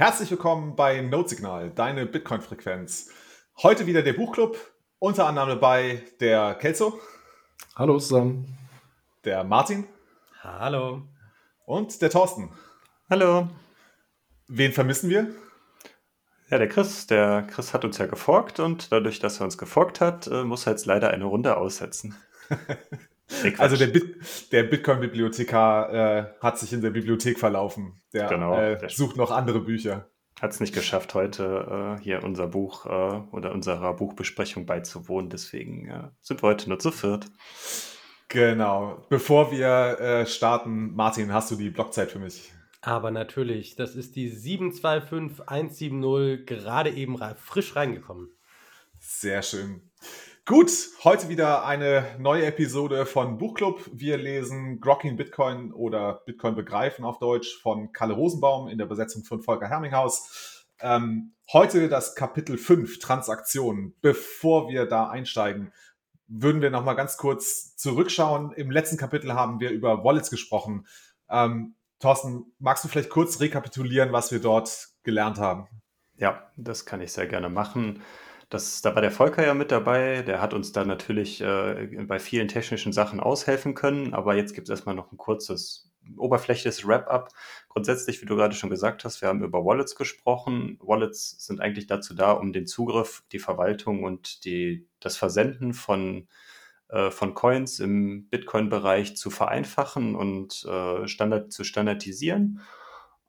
Herzlich willkommen bei Notesignal, deine Bitcoin-Frequenz. Heute wieder der Buchclub, unter anderem dabei der Kelso. Hallo zusammen. Der Martin. Hallo. Und der Thorsten. Hallo. Wen vermissen wir? Ja, der Chris. Der Chris hat uns ja geforkt und dadurch, dass er uns geforkt hat, äh, muss er jetzt leider eine Runde aussetzen. Nee, also der, Bit der Bitcoin-Bibliothekar äh, hat sich in der Bibliothek verlaufen. Der, genau, äh, der sucht noch andere Bücher. Hat es nicht geschafft, heute äh, hier unser Buch äh, oder unserer Buchbesprechung beizuwohnen. Deswegen äh, sind wir heute nur zu viert. Genau. Bevor wir äh, starten, Martin, hast du die Blockzeit für mich? Aber natürlich, das ist die 725170, gerade eben frisch reingekommen. Sehr schön. Gut, heute wieder eine neue Episode von Buchclub. Wir lesen Grocking Bitcoin oder Bitcoin begreifen auf Deutsch von Kalle Rosenbaum in der Besetzung von Volker Herminghaus. Ähm, heute das Kapitel 5, Transaktionen. Bevor wir da einsteigen, würden wir nochmal ganz kurz zurückschauen. Im letzten Kapitel haben wir über Wallets gesprochen. Ähm, Thorsten, magst du vielleicht kurz rekapitulieren, was wir dort gelernt haben? Ja, das kann ich sehr gerne machen. Das, da war der Volker ja mit dabei, der hat uns da natürlich äh, bei vielen technischen Sachen aushelfen können, aber jetzt gibt es erstmal noch ein kurzes, oberflächliches Wrap-up. Grundsätzlich, wie du gerade schon gesagt hast, wir haben über Wallets gesprochen. Wallets sind eigentlich dazu da, um den Zugriff, die Verwaltung und die, das Versenden von, äh, von Coins im Bitcoin-Bereich zu vereinfachen und äh, Standard, zu standardisieren.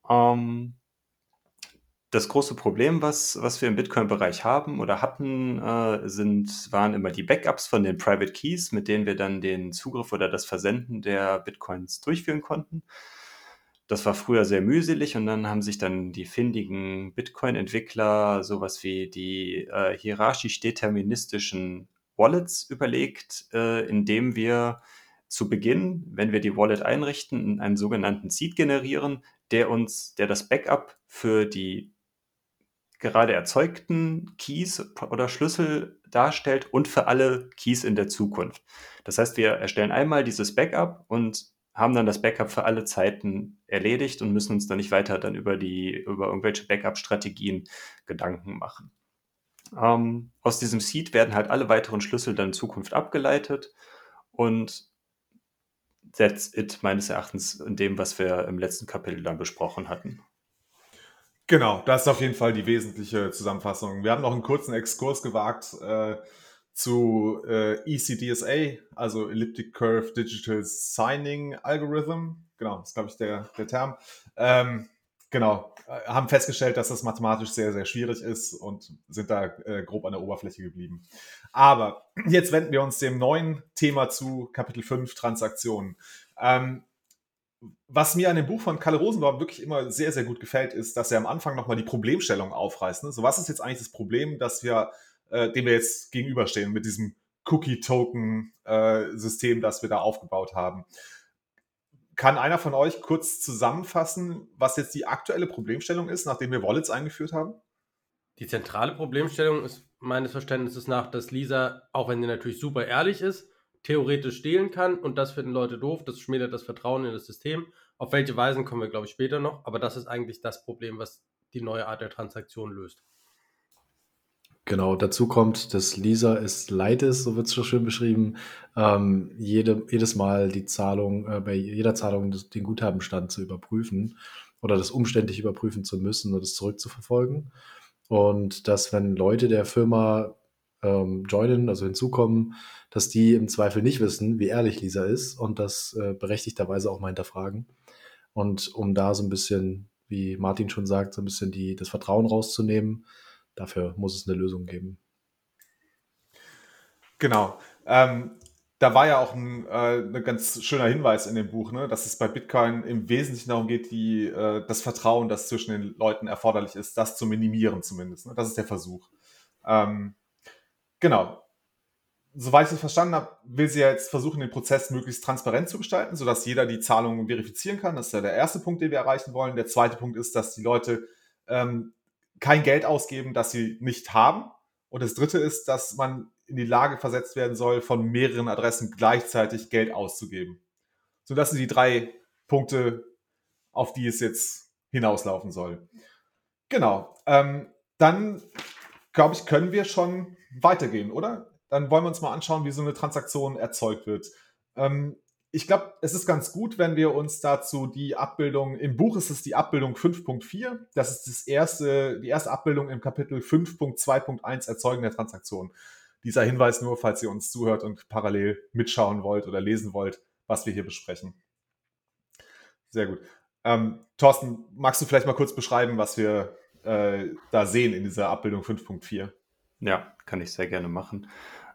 Ähm, das große Problem, was, was wir im Bitcoin-Bereich haben oder hatten, äh, sind, waren immer die Backups von den Private Keys, mit denen wir dann den Zugriff oder das Versenden der Bitcoins durchführen konnten. Das war früher sehr mühselig und dann haben sich dann die findigen Bitcoin-Entwickler sowas wie die äh, hierarchisch-deterministischen Wallets überlegt, äh, indem wir zu Beginn, wenn wir die Wallet einrichten, einen sogenannten Seed generieren, der uns, der das Backup für die gerade erzeugten Keys oder Schlüssel darstellt und für alle Keys in der Zukunft. Das heißt, wir erstellen einmal dieses Backup und haben dann das Backup für alle Zeiten erledigt und müssen uns dann nicht weiter dann über die, über irgendwelche Backup-Strategien Gedanken machen. Ähm, aus diesem Seed werden halt alle weiteren Schlüssel dann in Zukunft abgeleitet und that's it meines Erachtens in dem, was wir im letzten Kapitel dann besprochen hatten. Genau, das ist auf jeden Fall die wesentliche Zusammenfassung. Wir haben noch einen kurzen Exkurs gewagt äh, zu äh, ECDSA, also Elliptic Curve Digital Signing Algorithm. Genau, das ist, glaube ich, der, der Term. Ähm, genau, äh, haben festgestellt, dass das mathematisch sehr, sehr schwierig ist und sind da äh, grob an der Oberfläche geblieben. Aber jetzt wenden wir uns dem neuen Thema zu, Kapitel 5, Transaktionen. Ähm, was mir an dem Buch von Kalle Rosenbaum wirklich immer sehr, sehr gut gefällt, ist, dass er am Anfang nochmal die Problemstellung aufreißt. Ne? So, was ist jetzt eigentlich das Problem, dass wir, äh, dem wir jetzt gegenüberstehen mit diesem Cookie-Token-System, äh, das wir da aufgebaut haben? Kann einer von euch kurz zusammenfassen, was jetzt die aktuelle Problemstellung ist, nachdem wir Wallets eingeführt haben? Die zentrale Problemstellung ist meines Verständnisses nach, dass Lisa, auch wenn sie natürlich super ehrlich ist, theoretisch stehlen kann und das finden Leute doof, das schmälert das Vertrauen in das System. Auf welche Weisen kommen wir, glaube ich, später noch, aber das ist eigentlich das Problem, was die neue Art der Transaktion löst. Genau, dazu kommt, dass Lisa es leid ist, so wird es schon schön beschrieben, ähm, jede, jedes Mal die Zahlung, äh, bei jeder Zahlung den Guthabenstand zu überprüfen oder das umständlich überprüfen zu müssen und es zurückzuverfolgen. Und dass, wenn Leute der Firma ähm, joinen, also hinzukommen, dass die im Zweifel nicht wissen, wie ehrlich Lisa ist und das äh, berechtigterweise auch mal hinterfragen. Und um da so ein bisschen, wie Martin schon sagt, so ein bisschen die, das Vertrauen rauszunehmen, dafür muss es eine Lösung geben. Genau. Ähm, da war ja auch ein, äh, ein ganz schöner Hinweis in dem Buch, ne, dass es bei Bitcoin im Wesentlichen darum geht, die, äh, das Vertrauen, das zwischen den Leuten erforderlich ist, das zu minimieren zumindest. Ne? Das ist der Versuch. Ähm, Genau. Soweit ich es verstanden habe, will sie ja jetzt versuchen, den Prozess möglichst transparent zu gestalten, sodass jeder die Zahlungen verifizieren kann. Das ist ja der erste Punkt, den wir erreichen wollen. Der zweite Punkt ist, dass die Leute ähm, kein Geld ausgeben, das sie nicht haben. Und das dritte ist, dass man in die Lage versetzt werden soll, von mehreren Adressen gleichzeitig Geld auszugeben. So, das sind die drei Punkte, auf die es jetzt hinauslaufen soll. Genau. Ähm, dann, glaube ich, können wir schon weitergehen, oder? Dann wollen wir uns mal anschauen, wie so eine Transaktion erzeugt wird. Ähm, ich glaube, es ist ganz gut, wenn wir uns dazu die Abbildung, im Buch ist es die Abbildung 5.4, das ist das erste, die erste Abbildung im Kapitel 5.2.1 Erzeugen der Transaktion. Dieser Hinweis nur, falls ihr uns zuhört und parallel mitschauen wollt oder lesen wollt, was wir hier besprechen. Sehr gut. Ähm, Thorsten, magst du vielleicht mal kurz beschreiben, was wir äh, da sehen in dieser Abbildung 5.4? Ja, kann ich sehr gerne machen.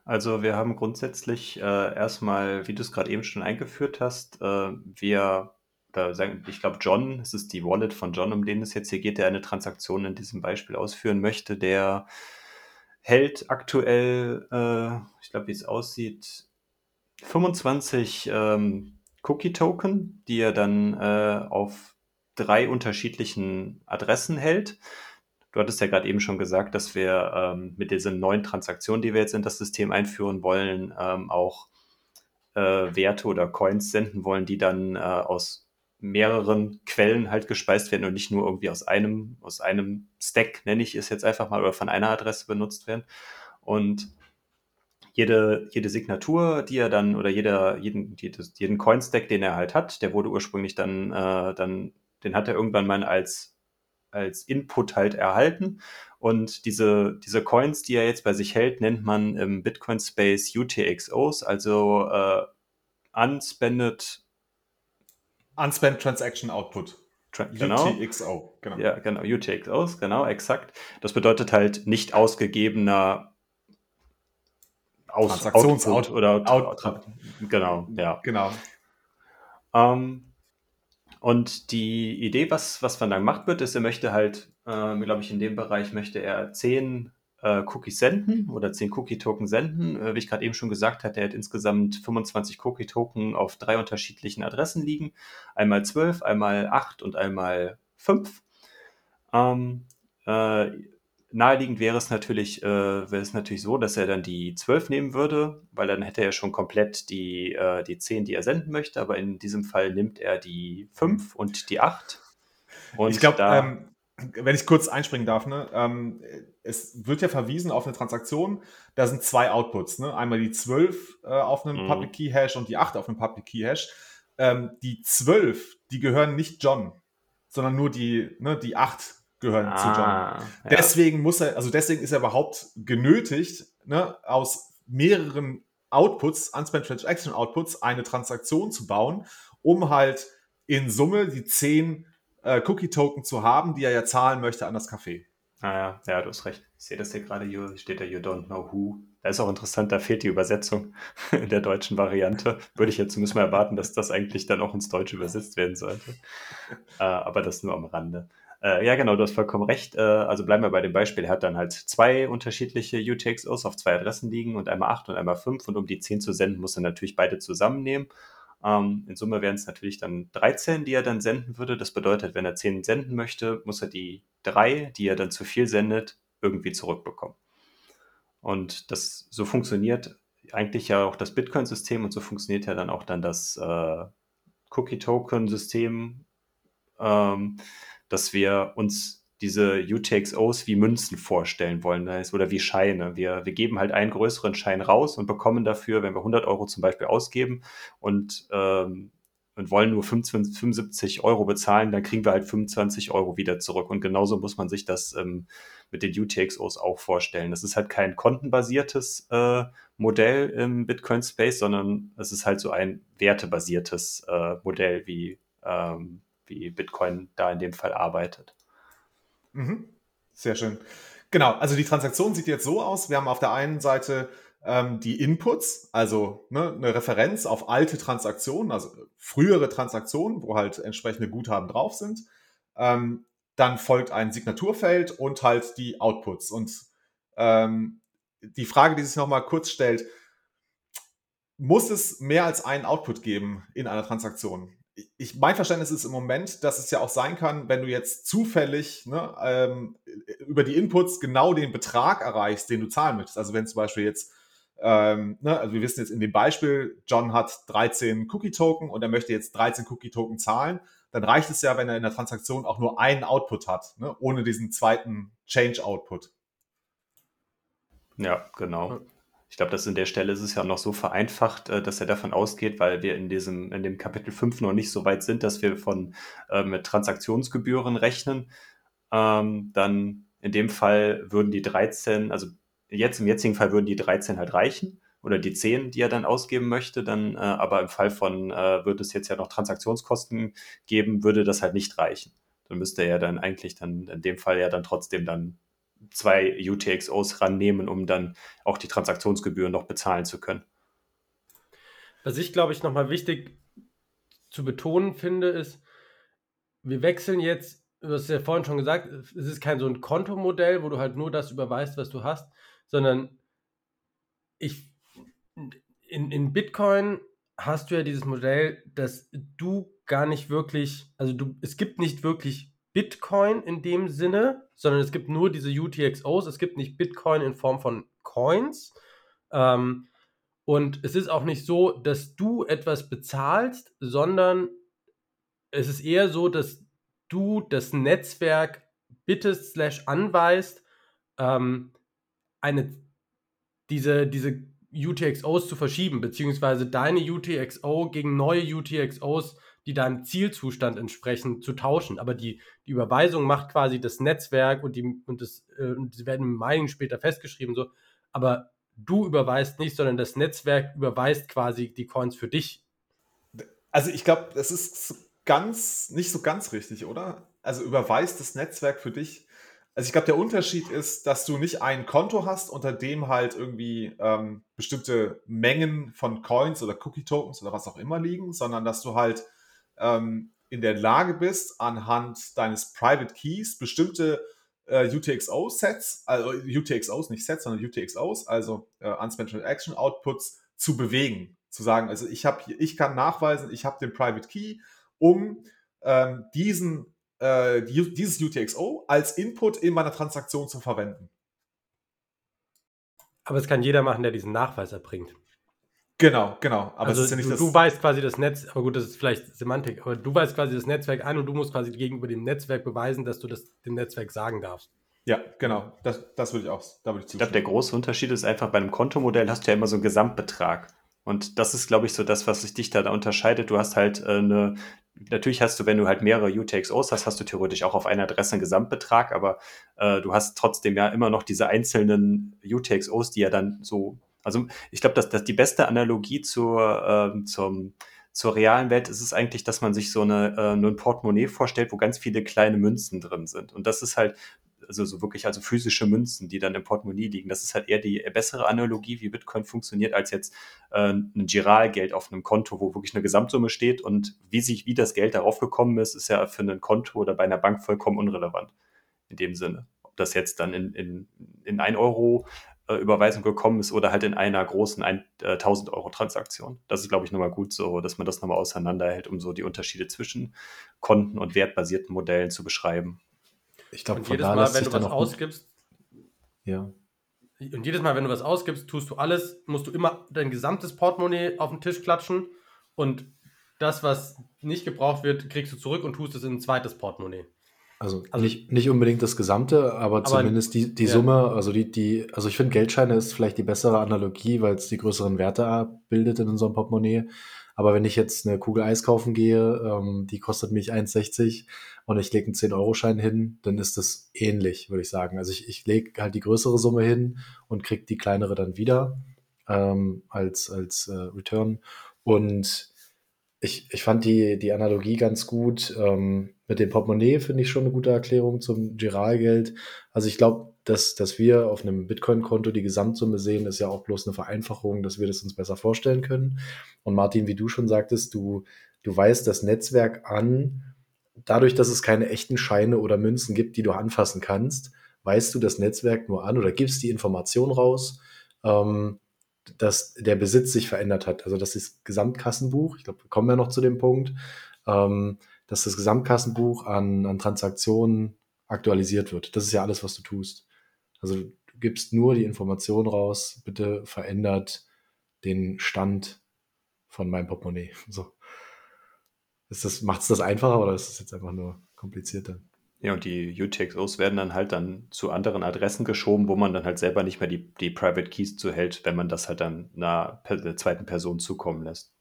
Also wir haben grundsätzlich äh, erstmal, wie du es gerade eben schon eingeführt hast, äh, wir, oder sagen, ich glaube John, es ist die Wallet von John, um den es jetzt hier geht, der eine Transaktion in diesem Beispiel ausführen möchte, der hält aktuell, äh, ich glaube, wie es aussieht, 25 ähm, Cookie-Token, die er dann äh, auf drei unterschiedlichen Adressen hält. Du hattest ja gerade eben schon gesagt, dass wir ähm, mit diesen neuen Transaktionen, die wir jetzt in das System einführen wollen, ähm, auch äh, Werte oder Coins senden wollen, die dann äh, aus mehreren Quellen halt gespeist werden und nicht nur irgendwie aus einem, aus einem Stack, nenne ich es jetzt einfach mal, oder von einer Adresse benutzt werden. Und jede, jede Signatur, die er dann, oder jeder, jeden, jeden Coin-Stack, den er halt hat, der wurde ursprünglich dann, äh, dann, den hat er irgendwann mal als als Input halt erhalten. Und diese, diese Coins, die er jetzt bei sich hält, nennt man im Bitcoin Space UTXOs, also äh, Unspended Unspent Transaction Output. Tra genau. UTXO, genau. Ja, genau, UTXOs, genau, exakt. Das bedeutet halt nicht ausgegebener Aus Transaktionsoutput oder Output. Genau, ja. Genau. Ähm, und die Idee, was, was Van Dang macht wird, ist, er möchte halt, äh, glaube ich, in dem Bereich möchte er zehn äh, Cookies senden oder zehn Cookie-Token senden. Äh, wie ich gerade eben schon gesagt hatte, er hat insgesamt 25 Cookie-Token auf drei unterschiedlichen Adressen liegen. Einmal zwölf, einmal acht und einmal fünf. Ähm, äh, naheliegend wäre es natürlich, äh, wäre es natürlich so, dass er dann die 12 nehmen würde, weil dann hätte er schon komplett die, äh, die 10, die er senden möchte, aber in diesem Fall nimmt er die 5 und die 8. Und ich glaube, ähm, wenn ich kurz einspringen darf, ne, ähm, es wird ja verwiesen auf eine Transaktion, da sind zwei Outputs, ne? einmal die 12 äh, auf einem mhm. Public Key Hash und die 8 auf einem Public Key Hash. Ähm, die 12, die gehören nicht John, sondern nur die, ne, die 8 gehören ah, zu John. Ja. Deswegen muss er, also deswegen ist er überhaupt genötigt, ne, aus mehreren Outputs, Unspent Transaction Outputs, eine Transaktion zu bauen, um halt in Summe die 10 äh, Cookie-Token zu haben, die er ja zahlen möchte an das Café. Ah ja, ja, du hast recht. Ich sehe das hier gerade, you, steht da You don't know who. Da ist auch interessant, da fehlt die Übersetzung in der deutschen Variante. Würde ich jetzt zumindest mal erwarten, dass das eigentlich dann auch ins Deutsche übersetzt werden sollte. Äh, aber das nur am Rande. Äh, ja, genau, du hast vollkommen recht. Äh, also bleiben wir bei dem Beispiel. Er hat dann halt zwei unterschiedliche UTXOs auf zwei Adressen liegen und einmal acht und einmal fünf. Und um die zehn zu senden, muss er natürlich beide zusammennehmen. Ähm, in Summe wären es natürlich dann 13, die er dann senden würde. Das bedeutet, wenn er 10 senden möchte, muss er die drei, die er dann zu viel sendet, irgendwie zurückbekommen. Und das so funktioniert eigentlich ja auch das Bitcoin-System und so funktioniert ja dann auch dann das äh, Cookie-Token-System. Ähm, dass wir uns diese UTXOs wie Münzen vorstellen wollen oder wie Scheine. Wir, wir geben halt einen größeren Schein raus und bekommen dafür, wenn wir 100 Euro zum Beispiel ausgeben und, ähm, und wollen nur 25, 75 Euro bezahlen, dann kriegen wir halt 25 Euro wieder zurück. Und genauso muss man sich das ähm, mit den UTXOs auch vorstellen. Das ist halt kein kontenbasiertes äh, Modell im Bitcoin Space, sondern es ist halt so ein wertebasiertes äh, Modell, wie ähm, wie Bitcoin da in dem Fall arbeitet. Mhm. Sehr schön. Genau, also die Transaktion sieht jetzt so aus. Wir haben auf der einen Seite ähm, die Inputs, also ne, eine Referenz auf alte Transaktionen, also frühere Transaktionen, wo halt entsprechende Guthaben drauf sind. Ähm, dann folgt ein Signaturfeld und halt die Outputs. Und ähm, die Frage, die sich nochmal kurz stellt, muss es mehr als einen Output geben in einer Transaktion? Ich, mein Verständnis ist im Moment, dass es ja auch sein kann, wenn du jetzt zufällig ne, ähm, über die Inputs genau den Betrag erreichst, den du zahlen möchtest. Also wenn zum Beispiel jetzt ähm, ne, also wir wissen jetzt in dem Beispiel, John hat 13 Cookie-Token und er möchte jetzt 13 Cookie-Token zahlen, dann reicht es ja, wenn er in der Transaktion auch nur einen Output hat, ne, ohne diesen zweiten Change-Output. Ja, genau. Ich glaube, dass in der Stelle ist es ja noch so vereinfacht, äh, dass er davon ausgeht, weil wir in diesem, in dem Kapitel 5 noch nicht so weit sind, dass wir von äh, mit Transaktionsgebühren rechnen. Ähm, dann in dem Fall würden die 13, also jetzt im jetzigen Fall würden die 13 halt reichen oder die 10, die er dann ausgeben möchte, dann, äh, aber im Fall von, äh, wird es jetzt ja noch Transaktionskosten geben, würde das halt nicht reichen. Dann müsste er ja dann eigentlich dann in dem Fall ja dann trotzdem dann zwei UTXOs rannehmen, um dann auch die Transaktionsgebühren noch bezahlen zu können. Was ich, glaube ich, nochmal wichtig zu betonen finde, ist, wir wechseln jetzt, du hast ja vorhin schon gesagt, es ist kein so ein Kontomodell, wo du halt nur das überweist, was du hast, sondern ich, in, in Bitcoin hast du ja dieses Modell, dass du gar nicht wirklich, also du, es gibt nicht wirklich Bitcoin in dem Sinne, sondern es gibt nur diese UTXOs. Es gibt nicht Bitcoin in Form von Coins. Ähm, und es ist auch nicht so, dass du etwas bezahlst, sondern es ist eher so, dass du das Netzwerk bittest slash anweist, ähm, eine, diese, diese UTXOs zu verschieben, beziehungsweise deine UTXO gegen neue UTXOs die deinem Zielzustand entsprechen, zu tauschen. Aber die, die Überweisung macht quasi das Netzwerk und die, und das, äh, und sie werden im Mining später festgeschrieben, so. Aber du überweist nicht, sondern das Netzwerk überweist quasi die Coins für dich. Also ich glaube, das ist ganz, nicht so ganz richtig, oder? Also überweist das Netzwerk für dich. Also ich glaube, der Unterschied ist, dass du nicht ein Konto hast, unter dem halt irgendwie ähm, bestimmte Mengen von Coins oder Cookie-Tokens oder was auch immer liegen, sondern dass du halt ähm, in der Lage bist, anhand deines Private Keys bestimmte äh, UTXO-Sets, also UTXOs, nicht Sets, sondern UTXOs, also äh, Unspent Transaction Outputs, zu bewegen. Zu sagen, also ich habe ich kann nachweisen, ich habe den Private Key, um ähm, diesen, äh, dieses UTXO als Input in meiner Transaktion zu verwenden. Aber es kann jeder machen, der diesen Nachweis erbringt. Genau, genau. Aber also ja du, du, weißt quasi das Netz, aber gut, das ist vielleicht Semantik, aber du weißt quasi das Netzwerk ein und du musst quasi gegenüber dem Netzwerk beweisen, dass du das dem Netzwerk sagen darfst. Ja, genau. Das, das würde ich auch. Da würde ich, ich glaube, der große Unterschied ist einfach, bei einem Kontomodell hast du ja immer so einen Gesamtbetrag. Und das ist, glaube ich, so das, was sich dich da unterscheidet. Du hast halt äh, eine, natürlich hast du, wenn du halt mehrere UTXOs hast, hast du theoretisch auch auf einer Adresse einen Gesamtbetrag, aber äh, du hast trotzdem ja immer noch diese einzelnen UTXOs, die ja dann so also ich glaube, dass, dass die beste Analogie zur, äh, zum, zur realen Welt ist es eigentlich, dass man sich so eine, äh, ein Portemonnaie vorstellt, wo ganz viele kleine Münzen drin sind. Und das ist halt, also so wirklich also physische Münzen, die dann im Portemonnaie liegen. Das ist halt eher die bessere Analogie, wie Bitcoin funktioniert, als jetzt äh, ein Giralgeld auf einem Konto, wo wirklich eine Gesamtsumme steht. Und wie sich, wie das Geld darauf gekommen ist, ist ja für ein Konto oder bei einer Bank vollkommen unrelevant. In dem Sinne. Ob das jetzt dann in, in, in 1 Euro äh, Überweisung gekommen ist oder halt in einer großen 1000 äh, Euro Transaktion. Das ist, glaube ich, nochmal gut so, dass man das nochmal auseinanderhält, um so die Unterschiede zwischen Konten und wertbasierten Modellen zu beschreiben. Ich glaube, jedes da Mal, wenn du was ausgibst, ja. Und jedes Mal, wenn du was ausgibst, tust du alles, musst du immer dein gesamtes Portemonnaie auf den Tisch klatschen und das, was nicht gebraucht wird, kriegst du zurück und tust es in ein zweites Portemonnaie. Also, also nicht, nicht unbedingt das Gesamte, aber, aber zumindest die, die ja. Summe, also die, die, also ich finde Geldscheine ist vielleicht die bessere Analogie, weil es die größeren Werte abbildet in unserem Portemonnaie. Aber wenn ich jetzt eine Kugel Eis kaufen gehe, ähm, die kostet mich 1,60 und ich lege einen 10-Euro-Schein hin, dann ist das ähnlich, würde ich sagen. Also ich, ich lege halt die größere Summe hin und kriege die kleinere dann wieder ähm, als, als äh, Return. Und ich, ich fand die, die Analogie ganz gut. Ähm, mit dem Portemonnaie finde ich schon eine gute Erklärung zum Giralgeld. Also ich glaube, dass, dass wir auf einem Bitcoin-Konto die Gesamtsumme sehen, ist ja auch bloß eine Vereinfachung, dass wir das uns besser vorstellen können. Und Martin, wie du schon sagtest, du, du weißt das Netzwerk an, dadurch, dass es keine echten Scheine oder Münzen gibt, die du anfassen kannst, weißt du das Netzwerk nur an oder gibst die Information raus, ähm, dass der Besitz sich verändert hat. Also das ist Gesamtkassenbuch, ich glaube, wir kommen ja noch zu dem Punkt. Ähm, dass das Gesamtkassenbuch an, an Transaktionen aktualisiert wird. Das ist ja alles, was du tust. Also gibst nur die Information raus, bitte verändert den Stand von meinem Portemonnaie. So. Das, macht es das einfacher oder ist es jetzt einfach nur komplizierter? Ja, und die UTXOs werden dann halt dann zu anderen Adressen geschoben, wo man dann halt selber nicht mehr die, die Private Keys zuhält, wenn man das halt dann einer, einer zweiten Person zukommen lässt.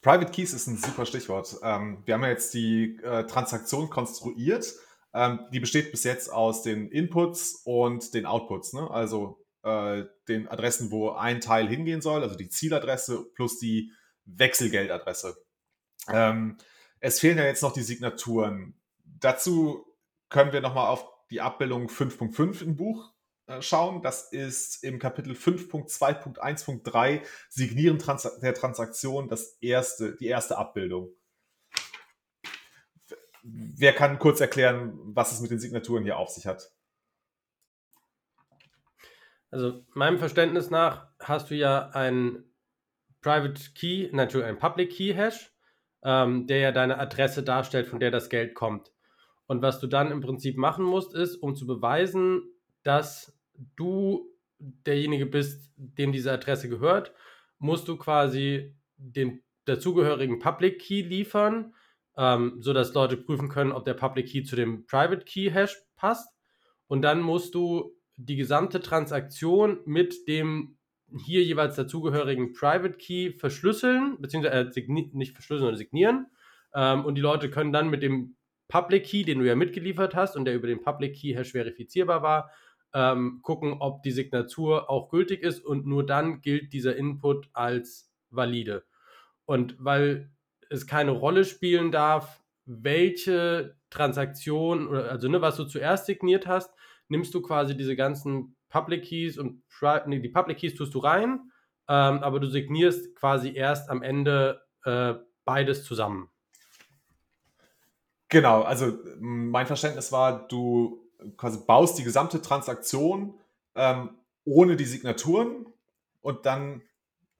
Private Keys ist ein super Stichwort. Ähm, wir haben ja jetzt die äh, Transaktion konstruiert. Ähm, die besteht bis jetzt aus den Inputs und den Outputs. Ne? Also äh, den Adressen, wo ein Teil hingehen soll, also die Zieladresse plus die Wechselgeldadresse. Ähm, es fehlen ja jetzt noch die Signaturen. Dazu können wir nochmal auf die Abbildung 5.5 im Buch schauen. Das ist im Kapitel 5.2.1.3 Signieren der Transaktion das erste, die erste Abbildung. Wer kann kurz erklären, was es mit den Signaturen hier auf sich hat? Also meinem Verständnis nach hast du ja ein Private Key, natürlich ein Public Key Hash, ähm, der ja deine Adresse darstellt, von der das Geld kommt. Und was du dann im Prinzip machen musst, ist, um zu beweisen, dass du derjenige bist, dem diese Adresse gehört, musst du quasi den dazugehörigen Public Key liefern, ähm, sodass Leute prüfen können, ob der Public Key zu dem Private Key Hash passt. Und dann musst du die gesamte Transaktion mit dem hier jeweils dazugehörigen Private Key verschlüsseln, beziehungsweise äh, nicht verschlüsseln, sondern signieren. Ähm, und die Leute können dann mit dem Public Key, den du ja mitgeliefert hast und der über den Public Key Hash verifizierbar war, ähm, gucken, ob die Signatur auch gültig ist und nur dann gilt dieser Input als valide. Und weil es keine Rolle spielen darf, welche Transaktion, also ne, was du zuerst signiert hast, nimmst du quasi diese ganzen Public Keys und nee, die Public Keys tust du rein, ähm, aber du signierst quasi erst am Ende äh, beides zusammen. Genau, also mein Verständnis war, du quasi baust die gesamte Transaktion ähm, ohne die Signaturen und dann,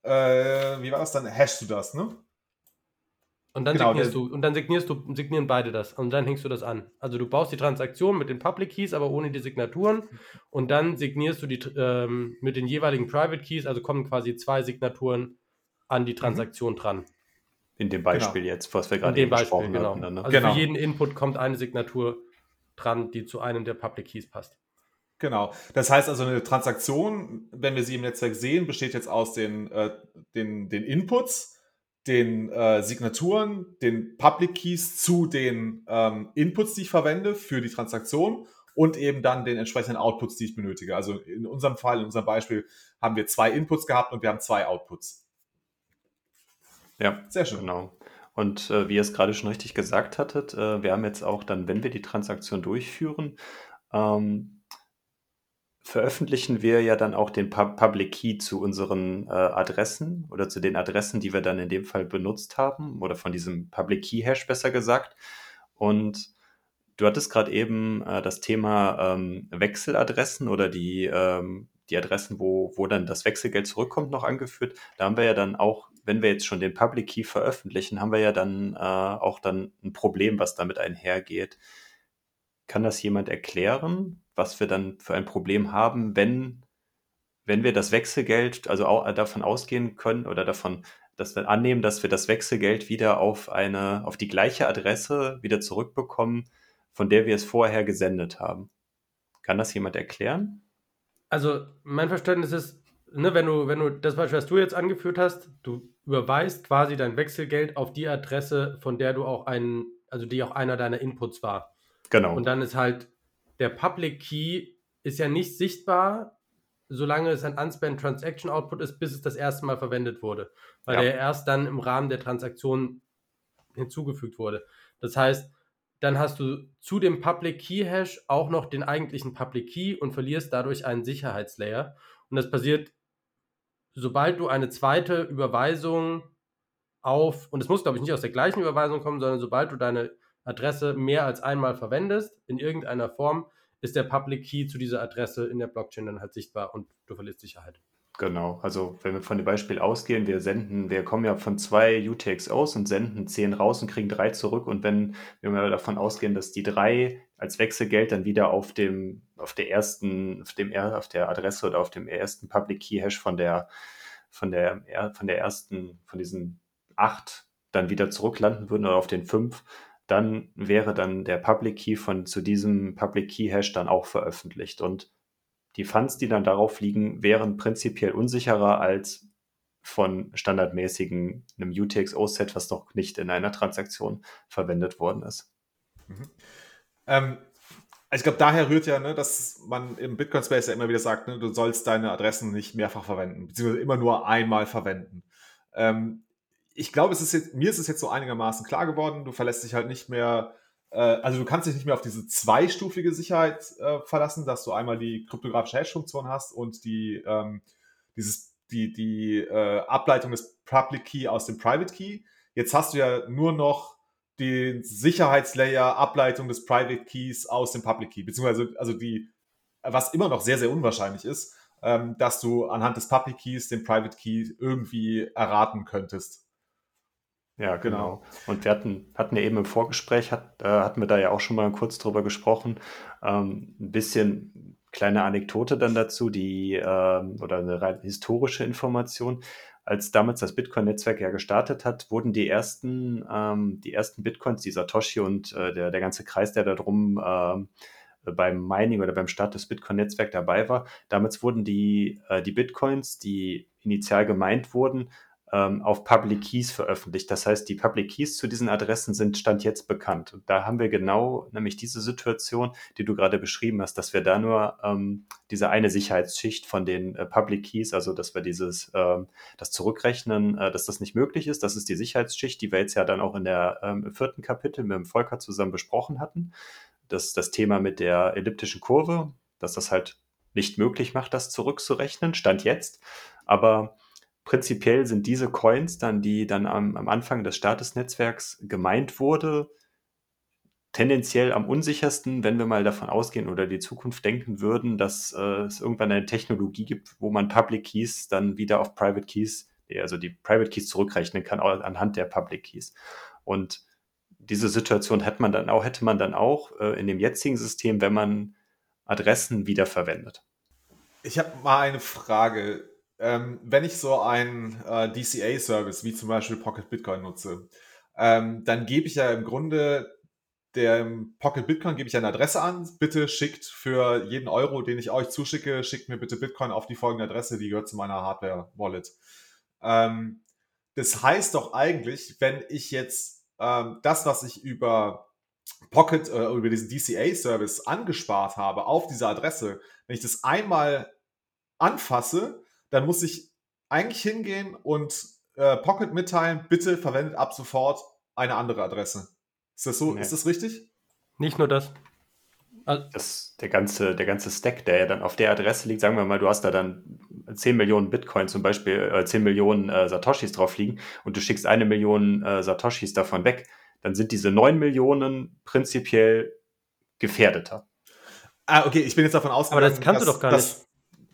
äh, wie war das, dann hashst du das, ne? Und dann genau, signierst du, und dann signierst du, signieren beide das und dann hängst du das an. Also du baust die Transaktion mit den Public Keys, aber ohne die Signaturen und dann signierst du die ähm, mit den jeweiligen Private Keys, also kommen quasi zwei Signaturen an die mhm. Transaktion mhm. dran. In dem Beispiel genau. jetzt, was wir gerade eben Beispiel, gesprochen genau. Ne? Also genau. für jeden Input kommt eine Signatur dran, die zu einem der Public Keys passt. Genau. Das heißt also, eine Transaktion, wenn wir sie im Netzwerk sehen, besteht jetzt aus den, äh, den, den Inputs, den äh, Signaturen, den Public Keys zu den ähm, Inputs, die ich verwende für die Transaktion und eben dann den entsprechenden Outputs, die ich benötige. Also in unserem Fall, in unserem Beispiel, haben wir zwei Inputs gehabt und wir haben zwei Outputs. Ja, sehr schön. Genau. Und äh, wie ihr es gerade schon richtig gesagt hattet, äh, wir haben jetzt auch dann, wenn wir die Transaktion durchführen, ähm, veröffentlichen wir ja dann auch den Pub Public Key zu unseren äh, Adressen oder zu den Adressen, die wir dann in dem Fall benutzt haben oder von diesem Public Key Hash besser gesagt. Und du hattest gerade eben äh, das Thema ähm, Wechseladressen oder die, ähm, die Adressen, wo, wo dann das Wechselgeld zurückkommt, noch angeführt. Da haben wir ja dann auch wenn wir jetzt schon den Public Key veröffentlichen, haben wir ja dann äh, auch dann ein Problem, was damit einhergeht. Kann das jemand erklären, was wir dann für ein Problem haben, wenn, wenn wir das Wechselgeld, also auch davon ausgehen können oder davon dass wir annehmen, dass wir das Wechselgeld wieder auf eine, auf die gleiche Adresse wieder zurückbekommen, von der wir es vorher gesendet haben. Kann das jemand erklären? Also mein Verständnis ist, ne, wenn du, wenn du das Beispiel, was du jetzt angeführt hast, du überweist quasi dein Wechselgeld auf die Adresse, von der du auch einen, also die auch einer deiner Inputs war. Genau. Und dann ist halt der Public Key ist ja nicht sichtbar, solange es ein Unspent Transaction Output ist, bis es das erste Mal verwendet wurde. Weil ja. der erst dann im Rahmen der Transaktion hinzugefügt wurde. Das heißt, dann hast du zu dem Public Key Hash auch noch den eigentlichen Public Key und verlierst dadurch einen Sicherheitslayer. Und das passiert sobald du eine zweite Überweisung auf, und es muss, glaube ich, nicht aus der gleichen Überweisung kommen, sondern sobald du deine Adresse mehr als einmal verwendest, in irgendeiner Form, ist der Public Key zu dieser Adresse in der Blockchain dann halt sichtbar und du verlierst Sicherheit. Genau, also wenn wir von dem Beispiel ausgehen, wir senden, wir kommen ja von zwei UTXOs und senden zehn raus und kriegen drei zurück. Und wenn wir mal davon ausgehen, dass die drei als Wechselgeld dann wieder auf dem, auf der ersten, auf dem, auf der Adresse oder auf dem ersten Public Key Hash von der, von der, von der ersten, von diesen acht dann wieder zurücklanden würden oder auf den fünf, dann wäre dann der Public Key von zu diesem Public Key Hash dann auch veröffentlicht. Und die Funds, die dann darauf liegen, wären prinzipiell unsicherer als von standardmäßigen einem UTXO-Set, was noch nicht in einer Transaktion verwendet worden ist. Mhm. Ähm, also ich glaube, daher rührt ja, ne, dass man im Bitcoin-Space ja immer wieder sagt, ne, du sollst deine Adressen nicht mehrfach verwenden, beziehungsweise immer nur einmal verwenden. Ähm, ich glaube, es ist jetzt, mir ist es jetzt so einigermaßen klar geworden, du verlässt dich halt nicht mehr also du kannst dich nicht mehr auf diese zweistufige Sicherheit äh, verlassen, dass du einmal die kryptografische Hash-Funktion hast und die, ähm, dieses, die, die äh, Ableitung des Public Key aus dem Private Key. Jetzt hast du ja nur noch den Sicherheitslayer Ableitung des Private Keys aus dem Public Key, beziehungsweise also die, was immer noch sehr, sehr unwahrscheinlich ist, ähm, dass du anhand des Public Keys den Private Key irgendwie erraten könntest. Ja, genau. genau. Und wir hatten, hatten ja eben im Vorgespräch, hat, äh, hatten wir da ja auch schon mal kurz drüber gesprochen. Ähm, ein bisschen kleine Anekdote dann dazu, die ähm, oder eine rein historische Information. Als damals das Bitcoin-Netzwerk ja gestartet hat, wurden die ersten, ähm, die ersten Bitcoins, die Satoshi und äh, der, der ganze Kreis, der da drum ähm, beim Mining oder beim Start des Bitcoin-Netzwerks dabei war. Damals wurden die, äh, die Bitcoins, die initial gemeint wurden, ähm, auf Public Keys veröffentlicht. Das heißt, die Public Keys zu diesen Adressen sind Stand jetzt bekannt. Und da haben wir genau nämlich diese Situation, die du gerade beschrieben hast, dass wir da nur ähm, diese eine Sicherheitsschicht von den äh, Public Keys, also dass wir dieses, äh, das Zurückrechnen, äh, dass das nicht möglich ist. Das ist die Sicherheitsschicht, die wir jetzt ja dann auch in der ähm, vierten Kapitel mit dem Volker zusammen besprochen hatten. Das, das Thema mit der elliptischen Kurve, dass das halt nicht möglich macht, das zurückzurechnen, Stand jetzt. Aber prinzipiell sind diese Coins dann, die dann am, am Anfang des Statusnetzwerks gemeint wurde, tendenziell am unsichersten, wenn wir mal davon ausgehen oder die Zukunft denken würden, dass äh, es irgendwann eine Technologie gibt, wo man Public Keys dann wieder auf Private Keys, also die Private Keys zurückrechnen kann anhand der Public Keys. Und diese Situation hätte man dann auch, hätte man dann auch äh, in dem jetzigen System, wenn man Adressen wiederverwendet. Ich habe mal eine Frage ähm, wenn ich so einen äh, DCA-Service wie zum Beispiel Pocket Bitcoin nutze, ähm, dann gebe ich ja im Grunde dem Pocket Bitcoin gebe ich eine Adresse an. Bitte schickt für jeden Euro, den ich euch zuschicke, schickt mir bitte Bitcoin auf die folgende Adresse, die gehört zu meiner Hardware-Wallet. Ähm, das heißt doch eigentlich, wenn ich jetzt ähm, das, was ich über Pocket, äh, über diesen DCA-Service angespart habe, auf diese Adresse, wenn ich das einmal anfasse, dann muss ich eigentlich hingehen und äh, Pocket mitteilen, bitte verwendet ab sofort eine andere Adresse. Ist das so? Nee. Ist das richtig? Nicht nur das. das. Der ganze, der ganze Stack, der ja dann auf der Adresse liegt, sagen wir mal, du hast da dann 10 Millionen Bitcoin zum Beispiel, äh, 10 Millionen äh, Satoshis drauf liegen und du schickst eine Million äh, Satoshis davon weg, dann sind diese 9 Millionen prinzipiell gefährdeter. Ah, okay, ich bin jetzt davon ausgegangen, Aber das kannst dass, du doch gar nicht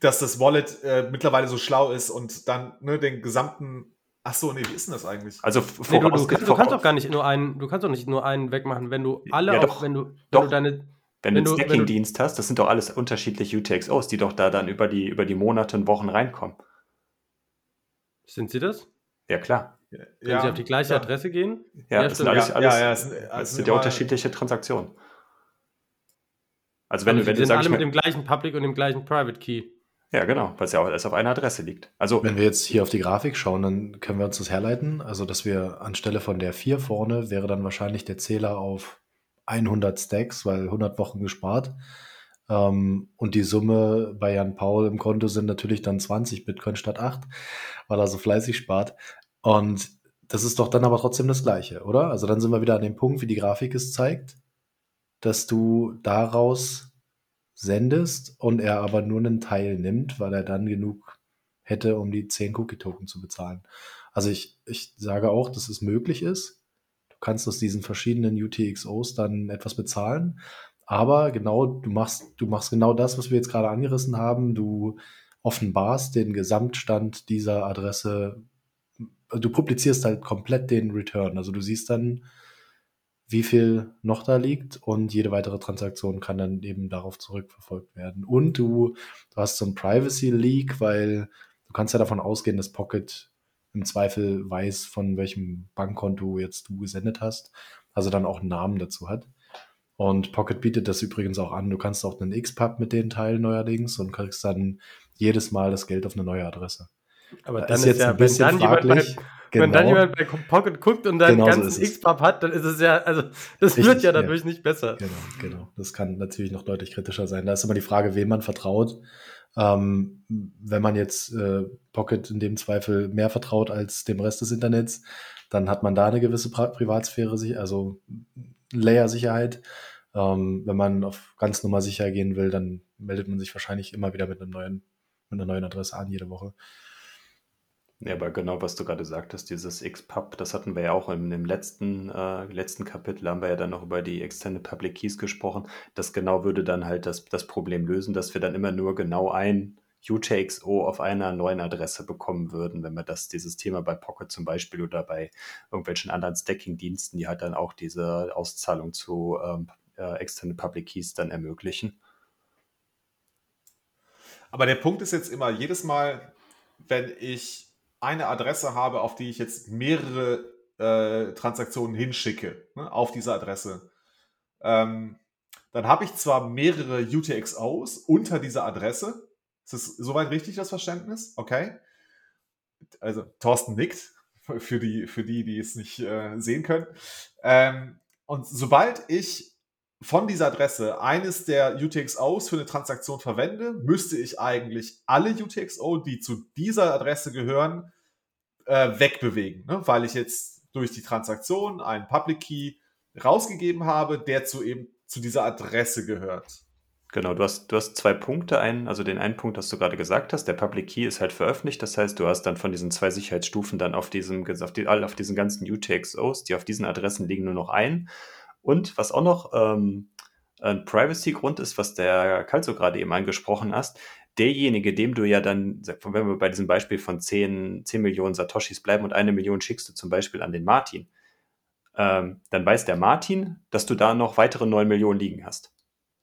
dass das Wallet äh, mittlerweile so schlau ist und dann ne, den gesamten. Ach so, nee, wie ist denn das eigentlich? Also nee, du, du, du, kannst doch gar nicht nur einen, du kannst doch nicht nur einen wegmachen, wenn du alle, ja, doch, auf, wenn du, wenn doch. du deine wenn, wenn du einen Stacking-Dienst hast, das sind doch alles unterschiedliche UTXOs, die doch da dann über die, über die Monate und Wochen reinkommen. Sind sie das? Ja, klar. Können ja, sie auf die gleiche ja. Adresse gehen? Ja, ja das sind alles, alles, ja, sind, das sind ja unterschiedliche Transaktionen. Also wenn, also wenn du, sind alle mit dem gleichen Public und dem gleichen Private Key. Ja, genau, weil es ja auch alles auf einer Adresse liegt. Also, Wenn wir jetzt hier auf die Grafik schauen, dann können wir uns das herleiten. Also, dass wir anstelle von der 4 vorne wäre dann wahrscheinlich der Zähler auf 100 Stacks, weil 100 Wochen gespart. Ähm, und die Summe bei Jan Paul im Konto sind natürlich dann 20 Bitcoin statt 8, weil er so fleißig spart. Und das ist doch dann aber trotzdem das Gleiche, oder? Also dann sind wir wieder an dem Punkt, wie die Grafik es zeigt, dass du daraus sendest und er aber nur einen Teil nimmt, weil er dann genug hätte, um die 10 Cookie-Token zu bezahlen. Also ich, ich sage auch, dass es möglich ist. Du kannst aus diesen verschiedenen UTXOs dann etwas bezahlen. Aber genau, du machst, du machst genau das, was wir jetzt gerade angerissen haben. Du offenbarst den Gesamtstand dieser Adresse. Du publizierst halt komplett den Return. Also du siehst dann, wie viel noch da liegt und jede weitere Transaktion kann dann eben darauf zurückverfolgt werden. Und du, du hast so ein Privacy Leak, weil du kannst ja davon ausgehen, dass Pocket im Zweifel weiß, von welchem Bankkonto jetzt du gesendet hast, also dann auch einen Namen dazu hat. Und Pocket bietet das übrigens auch an. Du kannst auch einen Xpub mit denen teilen neuerdings und kriegst dann jedes Mal das Geld auf eine neue Adresse. Aber dann ist, jetzt ja, ein bisschen fraglich. Jemand genau. Wenn dann genau. jemand bei Pocket guckt und dann genau ganzen so Xpub hat, dann ist es ja, also das Richtig, wird ja dadurch ja. nicht besser. Genau, genau. Das kann natürlich noch deutlich kritischer sein. Da ist immer die Frage, wem man vertraut. Ähm, wenn man jetzt äh, Pocket in dem Zweifel mehr vertraut als dem Rest des Internets, dann hat man da eine gewisse Pri Privatsphäre, also Layer-Sicherheit. Ähm, wenn man auf ganz Nummer sicher gehen will, dann meldet man sich wahrscheinlich immer wieder mit, einem neuen, mit einer neuen Adresse an jede Woche. Ja, aber genau, was du gerade sagtest, dieses XPub, das hatten wir ja auch im, im letzten, äh, letzten Kapitel, haben wir ja dann noch über die Extended Public Keys gesprochen. Das genau würde dann halt das, das Problem lösen, dass wir dann immer nur genau ein UTXO auf einer neuen Adresse bekommen würden, wenn wir das, dieses Thema bei Pocket zum Beispiel oder bei irgendwelchen anderen Stacking-Diensten, die halt dann auch diese Auszahlung zu ähm, äh, Extended Public Keys dann ermöglichen. Aber der Punkt ist jetzt immer, jedes Mal, wenn ich eine Adresse habe, auf die ich jetzt mehrere äh, Transaktionen hinschicke, ne, auf diese Adresse, ähm, dann habe ich zwar mehrere UTXOs unter dieser Adresse, ist das soweit richtig, das Verständnis? Okay. Also, Thorsten nickt, für die, für die, die es nicht äh, sehen können. Ähm, und sobald ich von dieser Adresse eines der UTXOs für eine Transaktion verwende, müsste ich eigentlich alle UTXO, die zu dieser Adresse gehören, äh, wegbewegen, ne? weil ich jetzt durch die Transaktion einen Public Key rausgegeben habe, der zu eben zu dieser Adresse gehört. Genau, du hast, du hast zwei Punkte. Einen, also den einen Punkt, das du gerade gesagt hast, der Public Key ist halt veröffentlicht. Das heißt, du hast dann von diesen zwei Sicherheitsstufen dann auf diesem, auf, die, auf diesen ganzen UTXOs, die auf diesen Adressen liegen, nur noch ein. Und was auch noch ähm, ein Privacy-Grund ist, was der Kalzo gerade eben angesprochen hast, derjenige, dem du ja dann, wenn wir bei diesem Beispiel von 10, 10 Millionen Satoshis bleiben und eine Million schickst du zum Beispiel an den Martin, ähm, dann weiß der Martin, dass du da noch weitere 9 Millionen liegen hast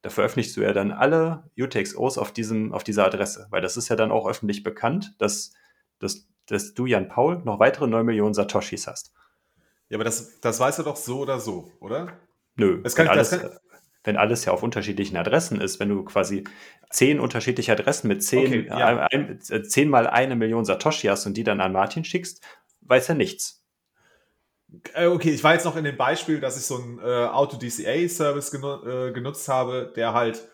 da veröffentlichst du ja dann alle UTXOs auf, diesem, auf dieser Adresse, weil das ist ja dann auch öffentlich bekannt, dass, dass, dass du, Jan Paul, noch weitere 9 Millionen Satoshis hast. Ja, aber das, das weißt du doch so oder so, oder? Nö. Das kann, wenn, alles, das kann... wenn alles ja auf unterschiedlichen Adressen ist, wenn du quasi zehn unterschiedliche Adressen mit zehn, okay, ja. ein, ein, zehnmal eine Million Satoshi hast und die dann an Martin schickst, weiß er nichts. Äh, okay, ich war jetzt noch in dem Beispiel, dass ich so einen äh, Auto-DCA-Service genu äh, genutzt habe, der halt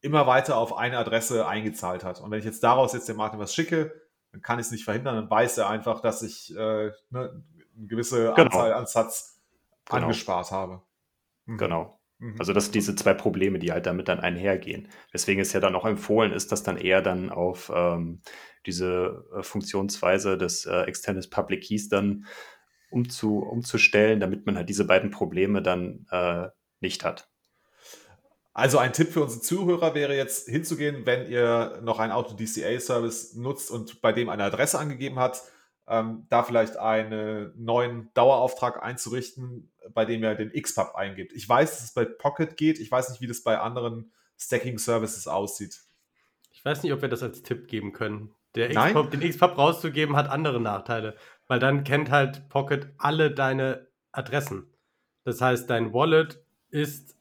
immer weiter auf eine Adresse eingezahlt hat. Und wenn ich jetzt daraus jetzt dem Martin was schicke, dann kann ich es nicht verhindern, dann weiß er einfach, dass ich äh, ne, eine gewisse genau. Anzahl an Satz genau. angespart habe. Mhm. Genau. Mhm. Also das sind diese zwei Probleme, die halt damit dann einhergehen. Weswegen es ja dann auch empfohlen ist, dass dann eher dann auf ähm, diese äh, Funktionsweise des äh, Extended Public Keys dann umzu, umzustellen, damit man halt diese beiden Probleme dann äh, nicht hat. Also ein Tipp für unsere Zuhörer wäre jetzt hinzugehen, wenn ihr noch einen Auto-DCA-Service nutzt und bei dem eine Adresse angegeben hat, ähm, da vielleicht einen neuen Dauerauftrag einzurichten, bei dem ihr den XPub eingibt. Ich weiß, dass es bei Pocket geht. Ich weiß nicht, wie das bei anderen Stacking-Services aussieht. Ich weiß nicht, ob wir das als Tipp geben können. Der XPub, den XPub rauszugeben, hat andere Nachteile. Weil dann kennt halt Pocket alle deine Adressen. Das heißt, dein Wallet ist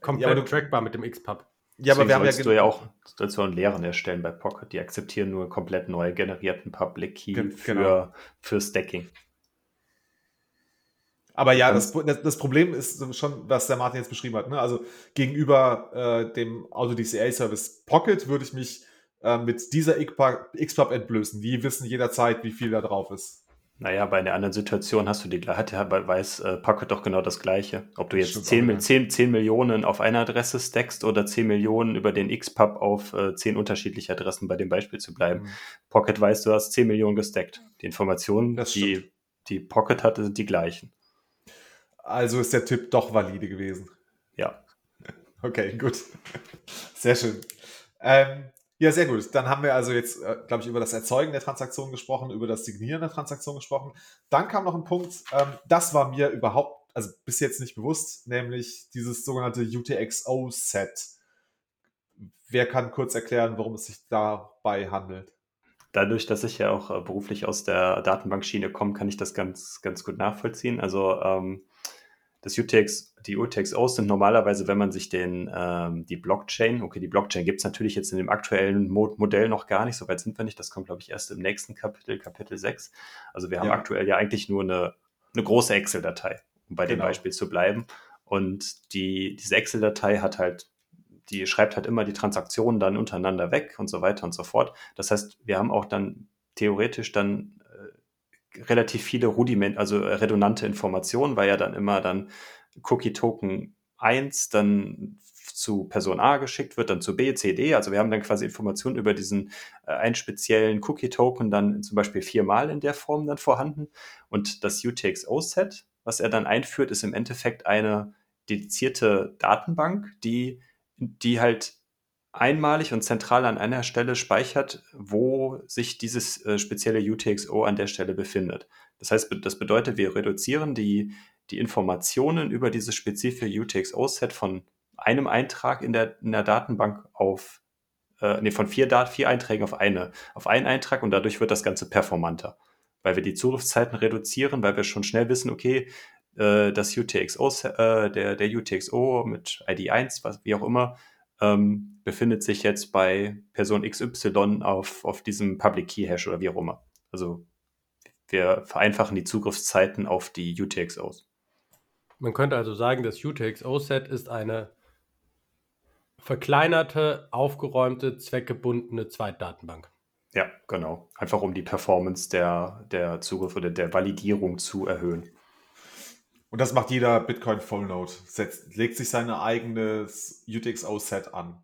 komplett ja, du, trackbar mit dem Xpub. Ja, aber wir haben ja, du ja auch dazu einen leeren erstellen bei Pocket. Die akzeptieren nur komplett neu generierten Public Key Ge für, genau. für Stacking. Aber ja, das, das, Problem ist schon, was der Martin jetzt beschrieben hat. Ne? Also gegenüber äh, dem Auto-DCA-Service Pocket würde ich mich äh, mit dieser Xpub entblößen. Die wissen jederzeit, wie viel da drauf ist. Naja, bei einer anderen Situation hast du die hat ja weiß äh, Pocket doch genau das gleiche. Ob du jetzt 10, 10, 10, Millionen auf einer Adresse stackst oder 10 Millionen über den Xpub auf äh, 10 unterschiedliche Adressen, bei dem Beispiel zu bleiben. Mhm. Pocket weiß, du hast 10 Millionen gestackt. Die Informationen, die, die Pocket hatte, sind die gleichen. Also ist der Tipp doch valide gewesen. Ja. Okay, gut. Sehr schön. Ähm, Ja, sehr gut. Dann haben wir also jetzt, äh, glaube ich, über das Erzeugen der Transaktion gesprochen, über das Signieren der Transaktion gesprochen. Dann kam noch ein Punkt, ähm, das war mir überhaupt, also bis jetzt nicht bewusst, nämlich dieses sogenannte UTXO-Set. Wer kann kurz erklären, worum es sich dabei handelt? Dadurch, dass ich ja auch äh, beruflich aus der Datenbankschiene komme, kann ich das ganz, ganz gut nachvollziehen. Also ähm, das UTX, die UTXOs sind normalerweise, wenn man sich den, ähm, die Blockchain, okay, die Blockchain gibt es natürlich jetzt in dem aktuellen Mo Modell noch gar nicht, so weit sind wir nicht, das kommt, glaube ich, erst im nächsten Kapitel, Kapitel 6. Also wir haben ja. aktuell ja eigentlich nur eine, eine große Excel-Datei, um bei genau. dem Beispiel zu bleiben. Und die, diese Excel-Datei hat halt, die schreibt halt immer die Transaktionen dann untereinander weg und so weiter und so fort. Das heißt, wir haben auch dann theoretisch dann relativ viele Rudiment, also äh, redundante Informationen, weil ja dann immer dann Cookie Token 1 dann zu Person A geschickt wird, dann zu B, C, D. Also wir haben dann quasi Informationen über diesen äh, einen speziellen Cookie-Token dann zum Beispiel viermal in der Form dann vorhanden. Und das UTXO-Set, was er dann einführt, ist im Endeffekt eine dedizierte Datenbank, die, die halt einmalig und zentral an einer Stelle speichert, wo sich dieses äh, spezielle UTXO an der Stelle befindet. Das heißt, das bedeutet, wir reduzieren die, die Informationen über dieses spezifische UTXO-Set von einem Eintrag in der, in der Datenbank auf, äh, nee, von vier, vier Einträgen auf, eine, auf einen Eintrag und dadurch wird das Ganze performanter. Weil wir die Zugriffszeiten reduzieren, weil wir schon schnell wissen, okay, äh, das UTXO, äh, der, der UTXO mit ID 1, was, wie auch immer, ähm, befindet sich jetzt bei Person XY auf, auf diesem Public Key Hash oder wie auch immer. Also wir vereinfachen die Zugriffszeiten auf die UTXOs. Man könnte also sagen, das UTXO-Set ist eine verkleinerte, aufgeräumte, zweckgebundene Zweitdatenbank. Ja, genau. Einfach um die Performance der, der Zugriff oder der Validierung zu erhöhen. Und das macht jeder Bitcoin Full Node. Setzt, legt sich sein eigenes UTXO-Set an.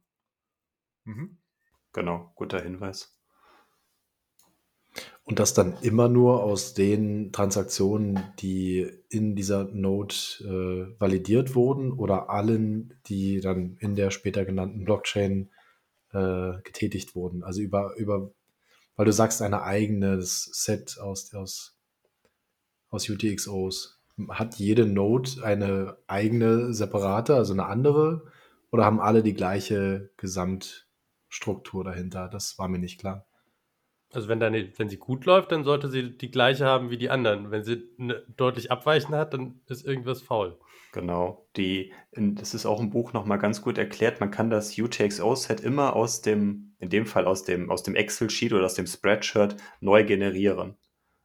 Mhm. Genau, guter Hinweis. Und das dann immer nur aus den Transaktionen, die in dieser Node äh, validiert wurden oder allen, die dann in der später genannten Blockchain äh, getätigt wurden. Also über, über, weil du sagst, ein eigenes Set aus, aus, aus UTXOs hat jede Node eine eigene separate, also eine andere? Oder haben alle die gleiche Gesamtstruktur dahinter? Das war mir nicht klar. Also wenn, deine, wenn sie gut läuft, dann sollte sie die gleiche haben wie die anderen. Wenn sie eine deutlich abweichend hat, dann ist irgendwas faul. Genau. Die, das ist auch im Buch nochmal ganz gut erklärt. Man kann das UTXO-Set immer aus dem, in dem Fall aus dem, aus dem Excel-Sheet oder aus dem Spreadshirt neu generieren.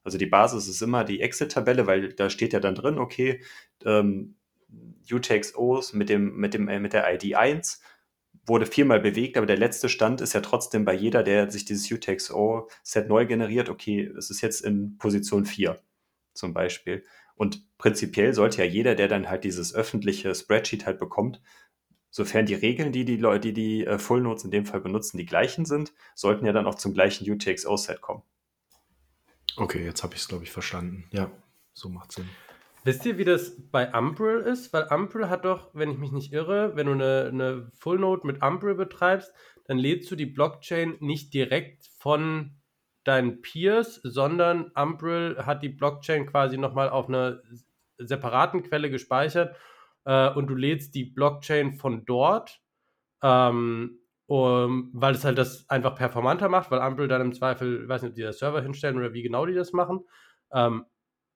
Also die Basis ist immer die Excel-Tabelle, weil da steht ja dann drin, okay, ähm, UTXOs mit, dem, mit, dem, äh, mit der ID 1 wurde viermal bewegt, aber der letzte Stand ist ja trotzdem bei jeder, der sich dieses UTXO-Set neu generiert, okay, es ist jetzt in Position 4 zum Beispiel. Und prinzipiell sollte ja jeder, der dann halt dieses öffentliche Spreadsheet halt bekommt, sofern die Regeln, die die Leute, die die äh, Full Notes in dem Fall benutzen, die gleichen sind, sollten ja dann auch zum gleichen UTXO-Set kommen. Okay, jetzt habe ich es, glaube ich, verstanden. Ja, so macht Sinn. Wisst ihr, wie das bei Umbrel ist? Weil Umbrel hat doch, wenn ich mich nicht irre, wenn du eine, eine Full Node mit Umbrel betreibst, dann lädst du die Blockchain nicht direkt von deinen Peers, sondern Umbrel hat die Blockchain quasi nochmal auf einer separaten Quelle gespeichert äh, und du lädst die Blockchain von dort ähm, um, weil es halt das einfach performanter macht, weil Ampel dann im Zweifel, ich weiß nicht, ob die das Server hinstellen oder wie genau die das machen. Ähm,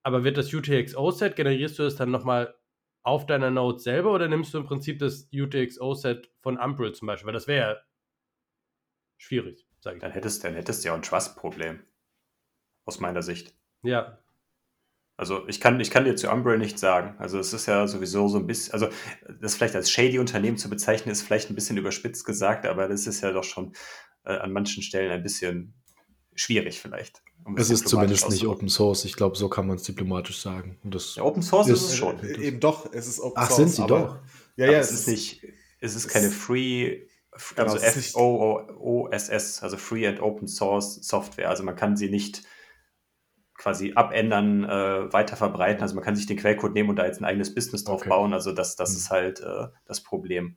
aber wird das UTXO-Set, generierst du das dann nochmal auf deiner Node selber oder nimmst du im Prinzip das UTXO-Set von Umbrel zum Beispiel? Weil das wäre schwierig, sage ich. Dann hättest, dann hättest du ja ein Trust-Problem. Aus meiner Sicht. Ja, also ich kann, ich kann dir zu Umbrella nichts sagen. Also es ist ja sowieso so ein bisschen, also das vielleicht als shady Unternehmen zu bezeichnen, ist vielleicht ein bisschen überspitzt gesagt, aber das ist ja doch schon äh, an manchen Stellen ein bisschen schwierig vielleicht. Um es ist zumindest nicht Open Source. Ich glaube, so kann man es diplomatisch sagen. Das ja, Open Source ist, ist es schon. Äh, eben doch, es ist Open Ach, Source. Ach, sind sie doch? Ja, ja. Es ist nicht, es ist keine Free, also F-O-O-S-S, also Free and Open Source Software. Also man kann sie nicht quasi abändern, äh, weiter verbreiten. Also man kann sich den Quellcode nehmen und da jetzt ein eigenes Business drauf okay. bauen. Also das, das mhm. ist halt äh, das Problem.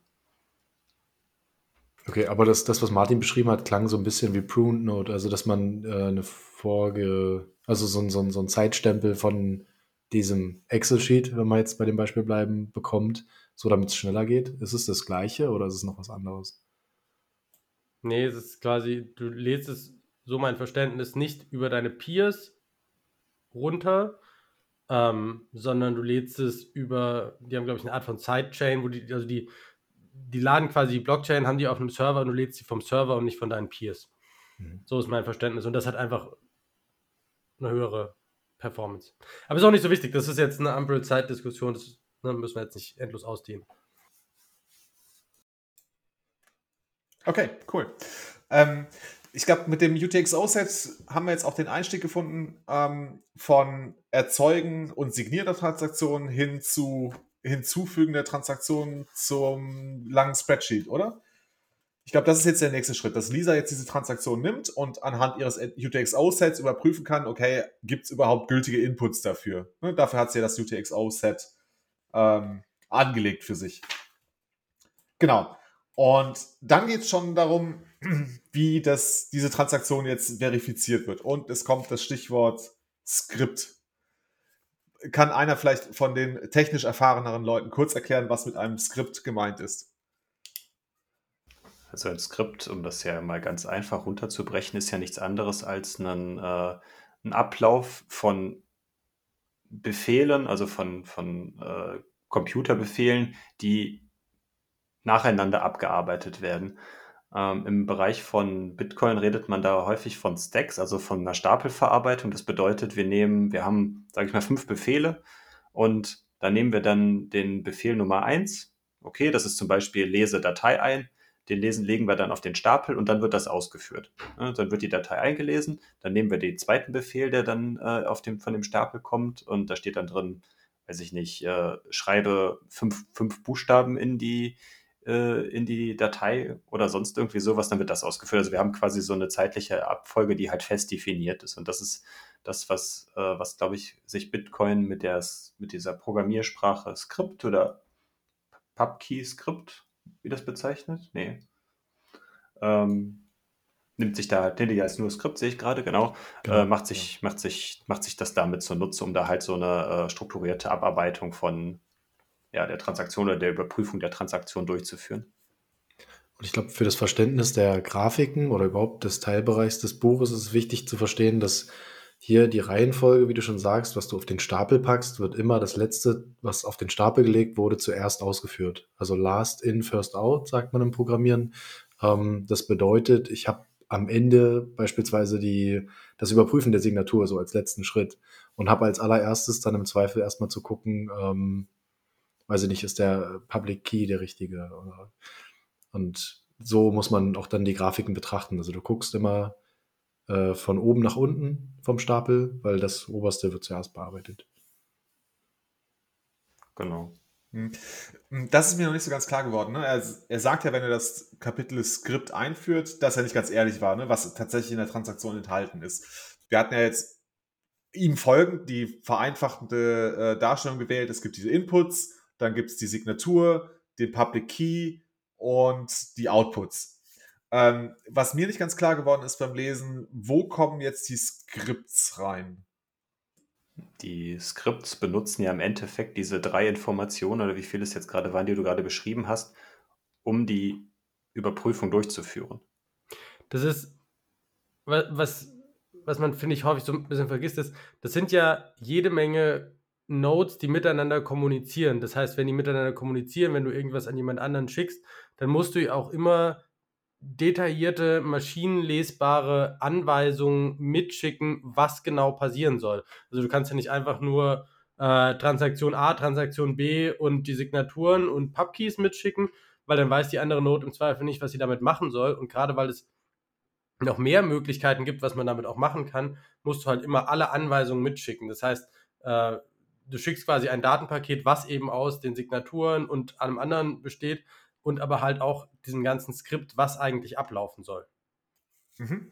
Okay, aber das, das, was Martin beschrieben hat, klang so ein bisschen wie Pruned Note, also dass man äh, eine Vorge, also so, ein- so, ein- so ein Zeitstempel von diesem Excel-Sheet, wenn wir jetzt bei dem Beispiel bleiben, bekommt, so damit es schneller geht. Ist es das Gleiche oder ist es noch was anderes? Nee, es ist quasi, du lädst es, so mein Verständnis, nicht über deine Peers runter, ähm, sondern du lädst es über, die haben, glaube ich, eine Art von Sidechain, wo die, also die, die laden quasi die Blockchain, haben die auf einem Server und du lädst sie vom Server und nicht von deinen Peers. Mhm. So ist mein Verständnis. Und das hat einfach eine höhere Performance. Aber ist auch nicht so wichtig. Das ist jetzt eine Ampel-Zeit-Diskussion. Das ne, müssen wir jetzt nicht endlos ausdehnen. Okay, cool. Ähm, ich glaube, mit dem UTXO-Set haben wir jetzt auch den Einstieg gefunden ähm, von Erzeugen und Signieren der Transaktionen hin zu Hinzufügen der Transaktionen zum langen Spreadsheet, oder? Ich glaube, das ist jetzt der nächste Schritt, dass Lisa jetzt diese Transaktion nimmt und anhand ihres UTXO-Sets überprüfen kann, okay, gibt es überhaupt gültige Inputs dafür? Ne, dafür hat sie ja das UTXO-Set ähm, angelegt für sich. Genau. Und dann geht es schon darum, wie das, diese Transaktion jetzt verifiziert wird. Und es kommt das Stichwort Skript. Kann einer vielleicht von den technisch erfahreneren Leuten kurz erklären, was mit einem Skript gemeint ist? Also ein Skript, um das ja mal ganz einfach runterzubrechen, ist ja nichts anderes als ein, äh, ein Ablauf von Befehlen, also von, von äh, Computerbefehlen, die nacheinander abgearbeitet werden. Ähm, Im Bereich von Bitcoin redet man da häufig von Stacks, also von einer Stapelverarbeitung. Das bedeutet, wir nehmen, wir haben, sage ich mal, fünf Befehle und da nehmen wir dann den Befehl Nummer eins. Okay, das ist zum Beispiel lese Datei ein. Den lesen, legen wir dann auf den Stapel und dann wird das ausgeführt. Dann wird die Datei eingelesen, dann nehmen wir den zweiten Befehl, der dann äh, auf dem, von dem Stapel kommt und da steht dann drin, weiß ich nicht, äh, schreibe fünf, fünf Buchstaben in die, äh, in die Datei oder sonst irgendwie sowas, dann wird das ausgeführt. Also wir haben quasi so eine zeitliche Abfolge, die halt fest definiert ist. Und das ist das, was, äh, was glaube ich, sich Bitcoin mit, der, mit dieser Programmiersprache Skript oder PubKey-Skript, wie das bezeichnet? Nee. Ähm, nimmt sich da, nee, als nur Skript, sehe ich gerade, genau, Genau, äh, macht, sich, macht, sich, macht sich das damit zunutze, um da halt so eine äh, strukturierte Abarbeitung von ja, der Transaktion oder der Überprüfung der Transaktion durchzuführen. Und ich glaube, für das Verständnis der Grafiken oder überhaupt des Teilbereichs des Buches ist es wichtig zu verstehen, dass hier die Reihenfolge, wie du schon sagst, was du auf den Stapel packst, wird immer das letzte, was auf den Stapel gelegt wurde, zuerst ausgeführt. Also last in, first out, sagt man im Programmieren. Ähm, das bedeutet, ich habe am Ende beispielsweise die, das Überprüfen der Signatur so als letzten Schritt und habe als allererstes dann im Zweifel erstmal zu gucken, ähm, weiß ich nicht, ist der Public Key der richtige? Und so muss man auch dann die Grafiken betrachten. Also du guckst immer äh, von oben nach unten vom Stapel, weil das oberste wird zuerst bearbeitet. Genau. Hm. Das ist mir noch nicht so ganz klar geworden. Ne? Er, er, sagt ja, wenn er das Kapitel Skript einführt, dass er nicht ganz ehrlich war, ne? was tatsächlich in der Transaktion enthalten ist. Wir hatten ja jetzt ihm folgend die vereinfachende äh, Darstellung gewählt. Es gibt diese Inputs, dann gibt es die Signatur, den Public Key und die Outputs. Ähm, was mir nicht ganz klar geworden ist beim Lesen, wo kommen jetzt die Skripts rein? Die Skripts benutzen ja im Endeffekt diese drei Informationen oder wie viele es jetzt gerade waren, die du gerade beschrieben hast, um die Überprüfung durchzuführen. Das ist, was, was man, finde ich, häufig so ein bisschen vergisst, ist, das sind ja jede Menge Nodes, die miteinander kommunizieren. Das heißt, wenn die miteinander kommunizieren, wenn du irgendwas an jemand anderen schickst, dann musst du auch immer detaillierte, maschinenlesbare Anweisungen mitschicken, was genau passieren soll. Also du kannst ja nicht einfach nur äh, Transaktion A, Transaktion B und die Signaturen und Pubkeys mitschicken, weil dann weiß die andere Node im Zweifel nicht, was sie damit machen soll. Und gerade weil es noch mehr Möglichkeiten gibt, was man damit auch machen kann, musst du halt immer alle Anweisungen mitschicken. Das heißt, äh, du schickst quasi ein Datenpaket, was eben aus den Signaturen und allem anderen besteht und aber halt auch diesem ganzen Skript, was eigentlich ablaufen soll. Mhm.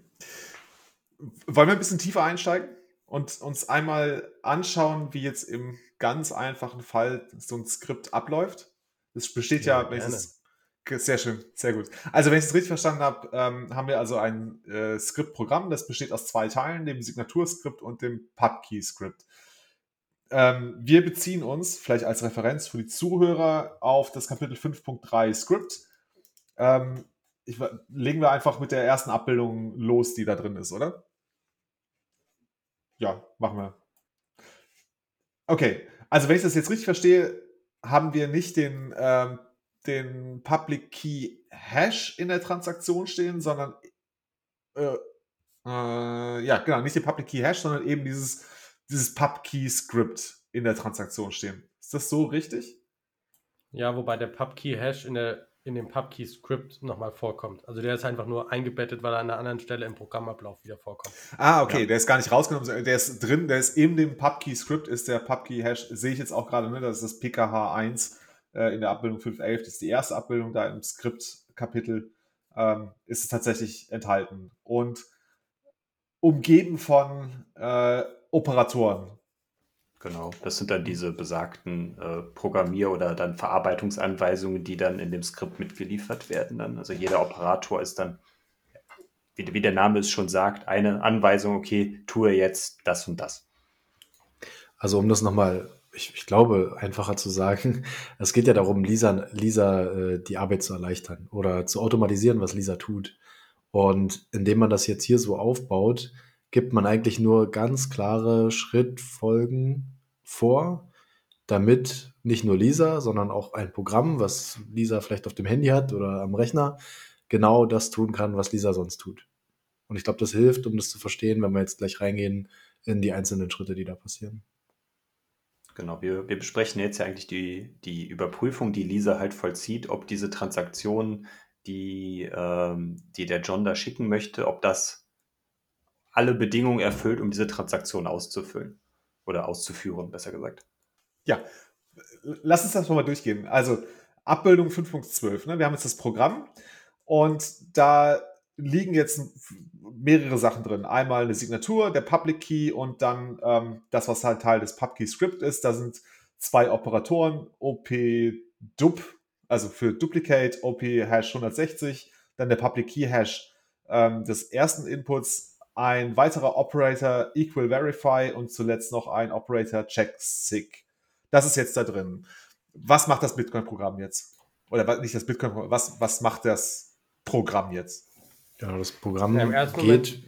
Wollen wir ein bisschen tiefer einsteigen und uns einmal anschauen, wie jetzt im ganz einfachen Fall so ein Skript abläuft? Es besteht ja, ja wenn ich es Sehr schön, sehr gut. Also wenn ich es richtig verstanden habe, ähm, haben wir also ein äh, Skriptprogramm, das besteht aus zwei Teilen, dem Signaturskript und dem PubKey-Skript. Ähm, wir beziehen uns, vielleicht als Referenz für die Zuhörer, auf das Kapitel 5.3 Script. Ähm, ich, legen wir einfach mit der ersten Abbildung los, die da drin ist, oder? Ja, machen wir. Okay, also wenn ich das jetzt richtig verstehe, haben wir nicht den, ähm, den Public Key Hash in der Transaktion stehen, sondern äh, äh, ja, genau, nicht den Public Key Hash, sondern eben dieses, dieses Pub Key Script in der Transaktion stehen. Ist das so richtig? Ja, wobei der Pub Key Hash in der in dem PubKey-Script nochmal vorkommt. Also der ist einfach nur eingebettet, weil er an einer anderen Stelle im Programmablauf wieder vorkommt. Ah, okay, ja. der ist gar nicht rausgenommen, der ist drin, der ist in dem PubKey-Script, ist der PubKey-Hash, sehe ich jetzt auch gerade, ne, das ist das PKH1 äh, in der Abbildung 511, das ist die erste Abbildung da im Skript-Kapitel, ähm, ist es tatsächlich enthalten. Und umgeben von äh, Operatoren. Genau, das sind dann diese besagten äh, Programmier- oder dann Verarbeitungsanweisungen, die dann in dem Skript mitgeliefert werden. Dann. Also jeder Operator ist dann, wie, wie der Name es schon sagt, eine Anweisung, okay, tue jetzt das und das. Also um das nochmal, ich, ich glaube, einfacher zu sagen, es geht ja darum, Lisa, Lisa äh, die Arbeit zu erleichtern oder zu automatisieren, was Lisa tut. Und indem man das jetzt hier so aufbaut, gibt man eigentlich nur ganz klare Schrittfolgen vor, damit nicht nur Lisa, sondern auch ein Programm, was Lisa vielleicht auf dem Handy hat oder am Rechner, genau das tun kann, was Lisa sonst tut. Und ich glaube, das hilft, um das zu verstehen, wenn wir jetzt gleich reingehen in die einzelnen Schritte, die da passieren. Genau, wir, wir besprechen jetzt ja eigentlich die, die Überprüfung, die Lisa halt vollzieht, ob diese Transaktion, die, ähm, die der John da schicken möchte, ob das alle Bedingungen erfüllt, um diese Transaktion auszufüllen. Oder auszuführen, besser gesagt. Ja, lass uns das mal durchgehen. Also Abbildung 5.12. Ne? Wir haben jetzt das Programm und da liegen jetzt mehrere Sachen drin. Einmal eine Signatur, der Public Key und dann ähm, das, was halt Teil des PubKey Script ist. Da sind zwei Operatoren, OP-Dub, also für Duplicate, OP-Hash 160, dann der Public Key Hash ähm, des ersten Inputs ein weiterer Operator Equal Verify und zuletzt noch ein Operator Check Sig. Das ist jetzt da drin. Was macht das Bitcoin-Programm jetzt? Oder nicht das Bitcoin-Programm, was, was macht das Programm jetzt? Genau, das Programm ja, geht. Moment,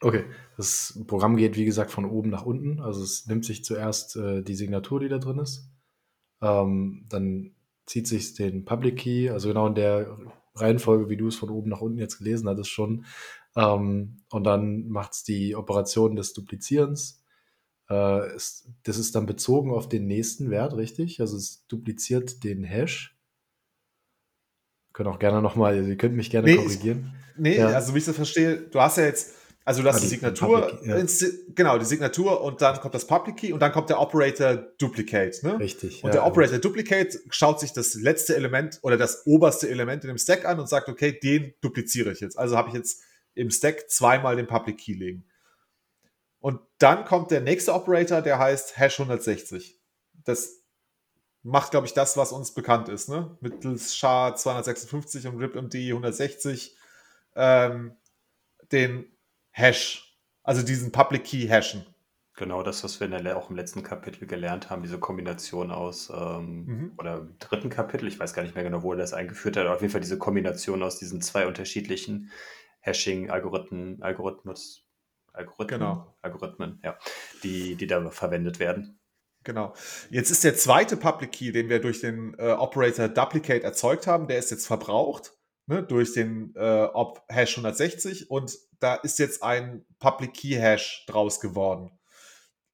okay, das Programm geht, wie gesagt, von oben nach unten. Also es nimmt sich zuerst äh, die Signatur, die da drin ist. Ähm, dann zieht sich den Public Key, also genau in der Reihenfolge, wie du es von oben nach unten jetzt gelesen hattest, schon, ähm, und dann macht es die Operation des Duplizierens. Äh, ist, das ist dann bezogen auf den nächsten Wert, richtig? Also es dupliziert den Hash. Können auch gerne nochmal, ihr könnt mich gerne nee, korrigieren. Ich, nee, ja. also wie ich das verstehe, du hast ja jetzt, also du hast ah, die, die, Signatur, Public, ja. genau, die Signatur und dann kommt das Public Key und dann kommt der Operator Duplicate. Ne? Richtig. Und ja, der Operator Duplicate schaut sich das letzte Element oder das oberste Element in dem Stack an und sagt, okay, den dupliziere ich jetzt. Also habe ich jetzt im Stack zweimal den Public Key legen. Und dann kommt der nächste Operator, der heißt Hash 160. Das macht, glaube ich, das, was uns bekannt ist, ne? Mittels SHA 256 und RIPMD 160 ähm, den Hash, also diesen Public Key hashen. Genau, das, was wir der, auch im letzten Kapitel gelernt haben, diese Kombination aus, ähm, mhm. oder im dritten Kapitel, ich weiß gar nicht mehr genau, wo er das eingeführt hat, aber auf jeden Fall diese Kombination aus diesen zwei unterschiedlichen Hashing-Algorithmen, Algorithmus, Algorithmen, genau. Algorithmen, ja, die, die da verwendet werden. Genau. Jetzt ist der zweite Public Key, den wir durch den äh, Operator Duplicate erzeugt haben, der ist jetzt verbraucht ne, durch den äh, Op Hash 160 und da ist jetzt ein Public Key Hash draus geworden.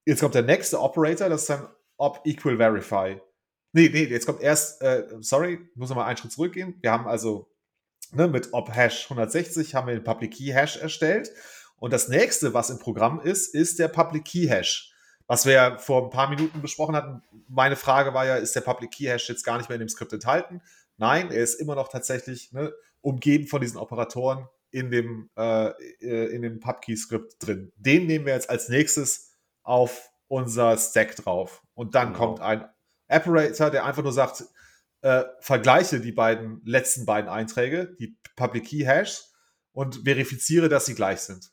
Jetzt kommt der nächste Operator, das ist dann Op Equal Verify. Nee, nee, jetzt kommt erst, äh, sorry, muss noch mal einen Schritt zurückgehen. Wir haben also ne, mit op-hash 160 haben wir den Public Key Hash erstellt. Und das nächste, was im Programm ist, ist der Public Key Hash. Was wir ja vor ein paar Minuten besprochen hatten. Meine Frage war ja, ist der Public Key Hash jetzt gar nicht mehr in dem Skript enthalten? Nein, er ist immer noch tatsächlich ne, umgeben von diesen Operatoren in dem, äh, äh in dem PubKey-Skript drin. Den nehmen wir jetzt als nächstes auf unser Stack drauf. Und dann genau. kommt ein Operator, der einfach nur sagt, äh, vergleiche die beiden letzten beiden Einträge, die Public Key Hash, und verifiziere, dass sie gleich sind.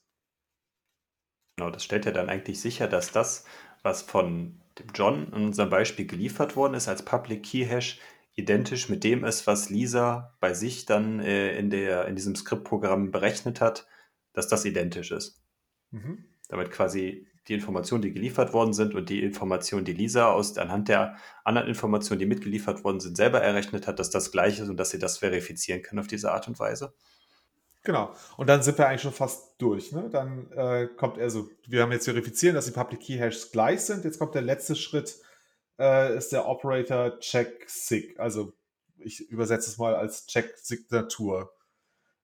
Genau, das stellt ja dann eigentlich sicher, dass das, was von dem John in unserem Beispiel geliefert worden ist als Public Key Hash, identisch mit dem ist, was Lisa bei sich dann äh, in, der, in diesem Skriptprogramm berechnet hat, dass das identisch ist. Mhm. Damit quasi die Informationen, die geliefert worden sind und die Informationen, die Lisa aus, anhand der anderen Informationen, die mitgeliefert worden sind, selber errechnet hat, dass das gleich ist und dass sie das verifizieren können auf diese Art und Weise. Genau. Und dann sind wir eigentlich schon fast durch. Ne? Dann äh, kommt also, wir haben jetzt verifizieren, dass die Public Key Hashes gleich sind. Jetzt kommt der letzte Schritt, äh, ist der Operator Check Sig. Also ich übersetze es mal als Check Signatur.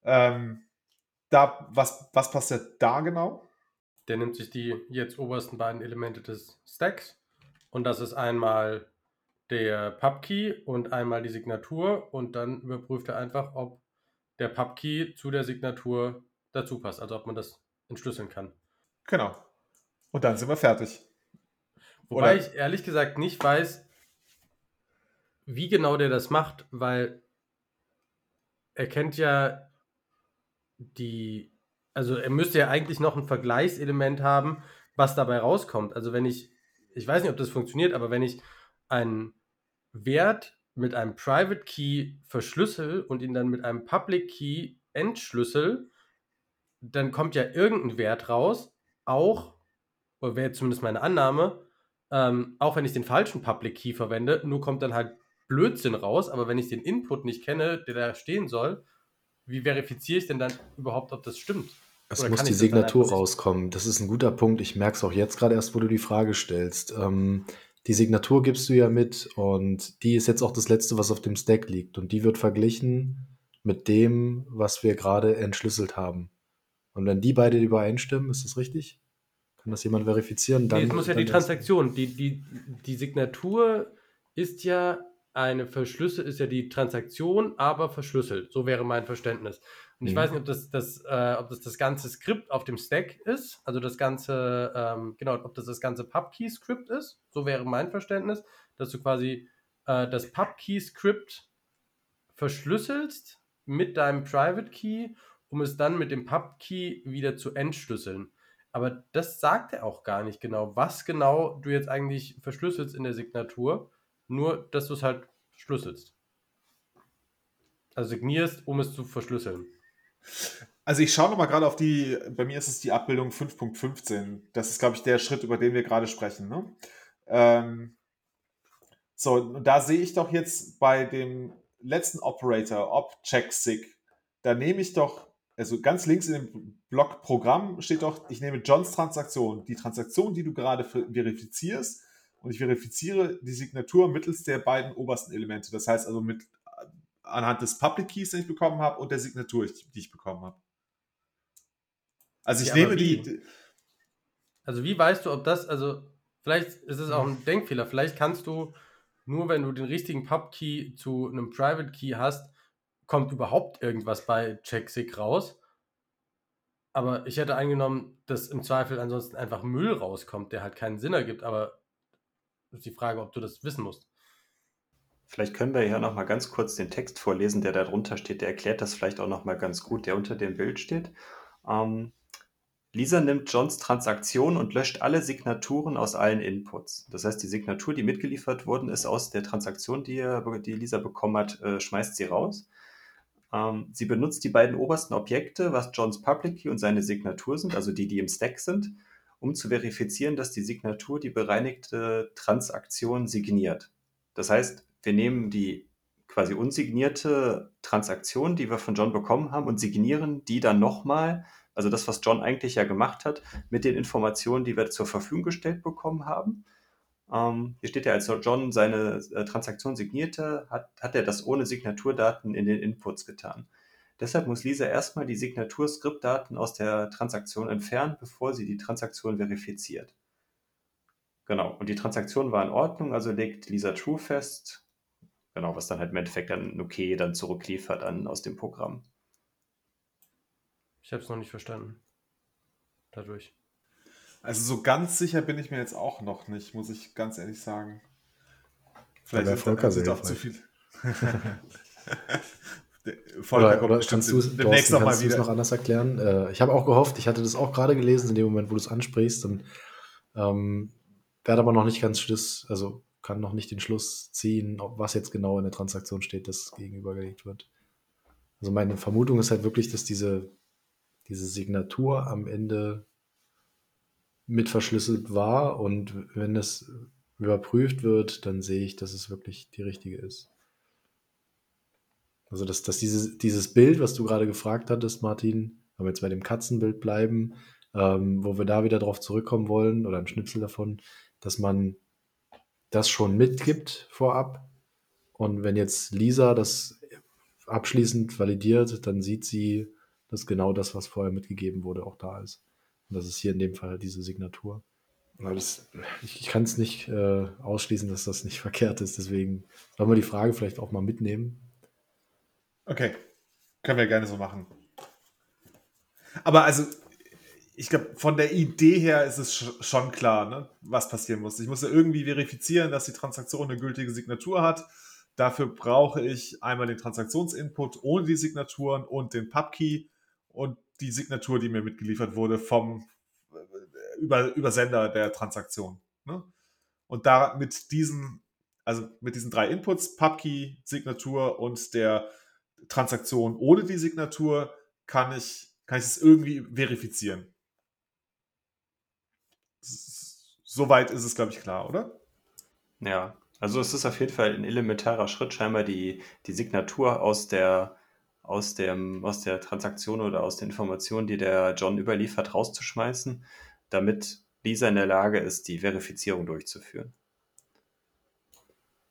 Ähm, da, was, was passiert da genau? Der nimmt sich die jetzt obersten beiden Elemente des Stacks und das ist einmal der Pubkey und einmal die Signatur und dann überprüft er einfach, ob der Pubkey zu der Signatur dazu passt, also ob man das entschlüsseln kann. Genau. Und dann sind wir fertig. Wobei Oder? ich ehrlich gesagt nicht weiß, wie genau der das macht, weil er kennt ja die also er müsste ja eigentlich noch ein Vergleichselement haben, was dabei rauskommt. Also wenn ich, ich weiß nicht, ob das funktioniert, aber wenn ich einen Wert mit einem Private Key verschlüssel und ihn dann mit einem Public Key entschlüssel, dann kommt ja irgendein Wert raus, auch, oder wäre zumindest meine Annahme, ähm, auch wenn ich den falschen Public Key verwende, nur kommt dann halt Blödsinn raus, aber wenn ich den Input nicht kenne, der da stehen soll, wie verifiziere ich denn dann überhaupt, ob das stimmt? Es Oder muss die Signatur rauskommen. Das ist ein guter Punkt. Ich merke es auch jetzt gerade erst, wo du die Frage stellst. Ähm, die Signatur gibst du ja mit und die ist jetzt auch das letzte, was auf dem Stack liegt. Und die wird verglichen mit dem, was wir gerade entschlüsselt haben. Und wenn die beide übereinstimmen, ist das richtig? Kann das jemand verifizieren? Dann, nee, es muss ja die Transaktion, die, die, die Signatur ist ja eine Verschlüssel, ist ja die Transaktion, aber verschlüsselt. So wäre mein Verständnis. Und ich mhm. weiß nicht, ob das das, äh, ob das das ganze Skript auf dem Stack ist, also das ganze, ähm, genau, ob das das ganze PubKey-Skript ist. So wäre mein Verständnis, dass du quasi äh, das PubKey-Skript verschlüsselst mit deinem Private Key, um es dann mit dem PubKey wieder zu entschlüsseln. Aber das sagt er auch gar nicht genau, was genau du jetzt eigentlich verschlüsselst in der Signatur, nur dass du es halt schlüsselst. Also signierst, um es zu verschlüsseln. Also ich schaue nochmal gerade auf die, bei mir ist es die Abbildung 5.15. Das ist, glaube ich, der Schritt, über den wir gerade sprechen. Ne? Ähm, so, und da sehe ich doch jetzt bei dem letzten Operator, ob check-sig, da nehme ich doch, also ganz links in dem Block Programm steht doch, ich nehme Johns Transaktion, die Transaktion, die du gerade verifizierst, und ich verifiziere die Signatur mittels der beiden obersten Elemente. Das heißt also mit anhand des Public Keys, den ich bekommen habe, und der Signatur, die ich bekommen habe. Also ich ja, nehme die. Also wie weißt du, ob das, also vielleicht ist es auch ein Denkfehler. Vielleicht kannst du nur, wenn du den richtigen Pub Key zu einem Private Key hast, kommt überhaupt irgendwas bei CheckSig raus. Aber ich hätte angenommen, dass im Zweifel ansonsten einfach Müll rauskommt, der halt keinen Sinn ergibt. Aber ist die Frage, ob du das wissen musst. Vielleicht können wir ja noch mal ganz kurz den Text vorlesen, der da drunter steht. Der erklärt das vielleicht auch noch mal ganz gut, der unter dem Bild steht. Ähm, Lisa nimmt Johns Transaktion und löscht alle Signaturen aus allen Inputs. Das heißt, die Signatur, die mitgeliefert worden ist aus der Transaktion, die, die Lisa bekommen hat, äh, schmeißt sie raus. Ähm, sie benutzt die beiden obersten Objekte, was Johns Public Key und seine Signatur sind, also die, die im Stack sind, um zu verifizieren, dass die Signatur die bereinigte Transaktion signiert. Das heißt, wir nehmen die quasi unsignierte Transaktion, die wir von John bekommen haben, und signieren die dann nochmal, also das, was John eigentlich ja gemacht hat, mit den Informationen, die wir zur Verfügung gestellt bekommen haben. Ähm, hier steht ja, als John seine äh, Transaktion signierte, hat, hat er das ohne Signaturdaten in den Inputs getan. Deshalb muss Lisa erstmal die Signatur-Skriptdaten aus der Transaktion entfernen, bevor sie die Transaktion verifiziert. Genau, und die Transaktion war in Ordnung, also legt Lisa True fest, Genau, was dann halt im Endeffekt dann okay dann zurückliefert an, aus dem Programm. Ich habe es noch nicht verstanden. Dadurch. Also so ganz sicher bin ich mir jetzt auch noch nicht, muss ich ganz ehrlich sagen. Vielleicht ist, dann, ist auch zu viel. oder, oder kannst du es demnächst noch mal wieder noch anders erklären? Äh, ich habe auch gehofft, ich hatte das auch gerade gelesen in dem Moment, wo du es ansprichst und ähm, werde aber noch nicht ganz Schluss, also kann noch nicht den Schluss ziehen, was jetzt genau in der Transaktion steht, das gegenübergelegt wird. Also meine Vermutung ist halt wirklich, dass diese, diese Signatur am Ende mit verschlüsselt war und wenn es überprüft wird, dann sehe ich, dass es wirklich die richtige ist. Also, dass, dass dieses, dieses Bild, was du gerade gefragt hattest, Martin, wenn wir jetzt bei dem Katzenbild bleiben, ähm, wo wir da wieder drauf zurückkommen wollen oder ein Schnipsel davon, dass man das schon mitgibt vorab. Und wenn jetzt Lisa das abschließend validiert, dann sieht sie, dass genau das, was vorher mitgegeben wurde, auch da ist. Und das ist hier in dem Fall diese Signatur. Das, ich, ich kann es nicht äh, ausschließen, dass das nicht verkehrt ist. Deswegen sollen wir die Frage vielleicht auch mal mitnehmen. Okay, können wir gerne so machen. Aber also, ich glaube, von der Idee her ist es schon klar, ne, was passieren muss. Ich muss ja irgendwie verifizieren, dass die Transaktion eine gültige Signatur hat. Dafür brauche ich einmal den Transaktionsinput ohne die Signaturen und den Pubkey und die Signatur, die mir mitgeliefert wurde vom äh, Über Übersender der Transaktion. Ne? Und da mit diesen, also mit diesen drei Inputs, Pubkey, Signatur und der Transaktion ohne die Signatur, kann ich, kann ich es irgendwie verifizieren. Soweit ist es, glaube ich, klar, oder? Ja, also es ist auf jeden Fall ein elementarer Schritt, scheinbar die, die Signatur aus der, aus, dem, aus der Transaktion oder aus den Informationen, die der John überliefert, rauszuschmeißen, damit Lisa in der Lage ist, die Verifizierung durchzuführen.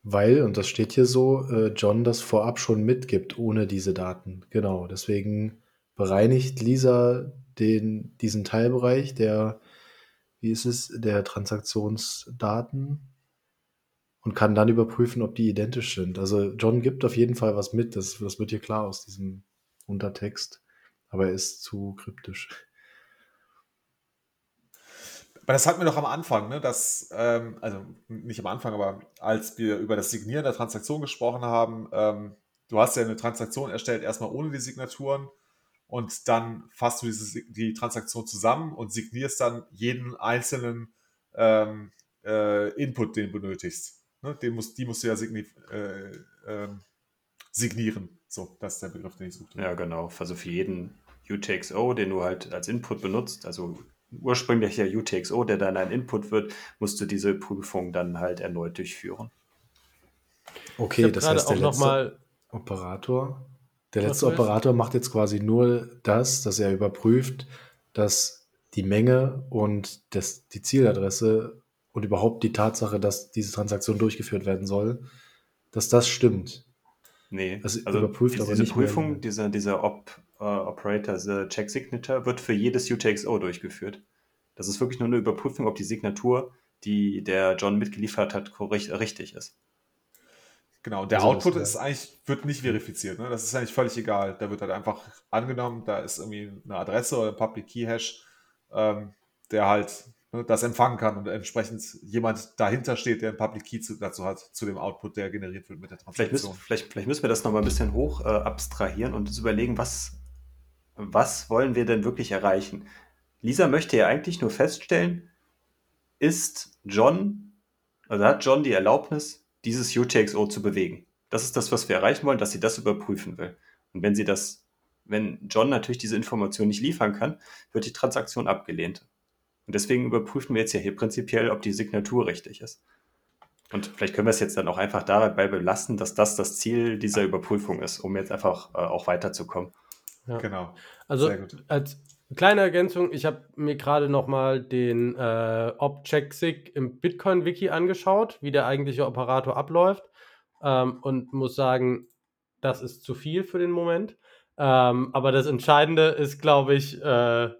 Weil, und das steht hier so, äh, John das vorab schon mitgibt, ohne diese Daten. Genau, deswegen bereinigt Lisa den, diesen Teilbereich der, wie ist es, der Transaktionsdaten und kann dann überprüfen, ob die identisch sind. Also John gibt auf jeden Fall was mit, das, das wird hier klar aus diesem Untertext, aber er ist zu kryptisch. Aber das hatten wir doch am Anfang, ne? dass, ähm, also nicht am Anfang, aber als wir über das Signieren der Transaktion gesprochen haben, ähm, du hast ja eine Transaktion erstellt, erstmal ohne die Signaturen und dann fasst du diese, die Transaktion zusammen und signierst dann jeden einzelnen ähm, äh, Input, den du benötigst. Ne? Den musst, die musst du ja signi äh, äh, signieren. So, das ist der Begriff, den ich suche. Ja, genau. Also für jeden UTXO, den du halt als Input benutzt, also ursprünglicher UTXO, der dann ein Input wird, musst du diese Prüfung dann halt erneut durchführen. Okay, das heißt, der letzte Operator, der letzte Operator macht jetzt quasi nur das, dass er überprüft, dass die Menge und das, die Zieladresse und überhaupt die Tatsache, dass diese Transaktion durchgeführt werden soll, dass das stimmt. Nee, also, also überprüft diese, aber diese nicht Prüfung, mehr. dieser, dieser Op, uh, Operator, dieser Check Signature, wird für jedes UTXO durchgeführt. Das ist wirklich nur eine Überprüfung, ob die Signatur, die der John mitgeliefert hat, korrekt, richtig ist. Genau, der also Output ist eigentlich, wird nicht verifiziert. Ne? Das ist eigentlich völlig egal. Da wird halt einfach angenommen, da ist irgendwie eine Adresse oder ein Public Key Hash, ähm, der halt ne, das empfangen kann und entsprechend jemand dahinter steht, der ein Public Key zu, dazu hat, zu dem Output, der generiert wird mit der Transaktion. Vielleicht müssen, vielleicht, vielleicht müssen wir das nochmal ein bisschen hoch äh, abstrahieren und uns überlegen, was, was wollen wir denn wirklich erreichen? Lisa möchte ja eigentlich nur feststellen, ist John, also hat John die Erlaubnis, dieses UTXO zu bewegen. Das ist das, was wir erreichen wollen, dass sie das überprüfen will. Und wenn sie das, wenn John natürlich diese Information nicht liefern kann, wird die Transaktion abgelehnt. Und deswegen überprüfen wir jetzt ja hier prinzipiell, ob die Signatur richtig ist. Und vielleicht können wir es jetzt dann auch einfach dabei belassen, dass das das Ziel dieser Überprüfung ist, um jetzt einfach äh, auch weiterzukommen. Ja. Genau. Also als kleine Ergänzung, ich habe mir gerade nochmal den äh, Object-SIG im Bitcoin-Wiki angeschaut, wie der eigentliche Operator abläuft ähm, und muss sagen, das ist zu viel für den Moment. Ähm, aber das Entscheidende ist, glaube ich, äh,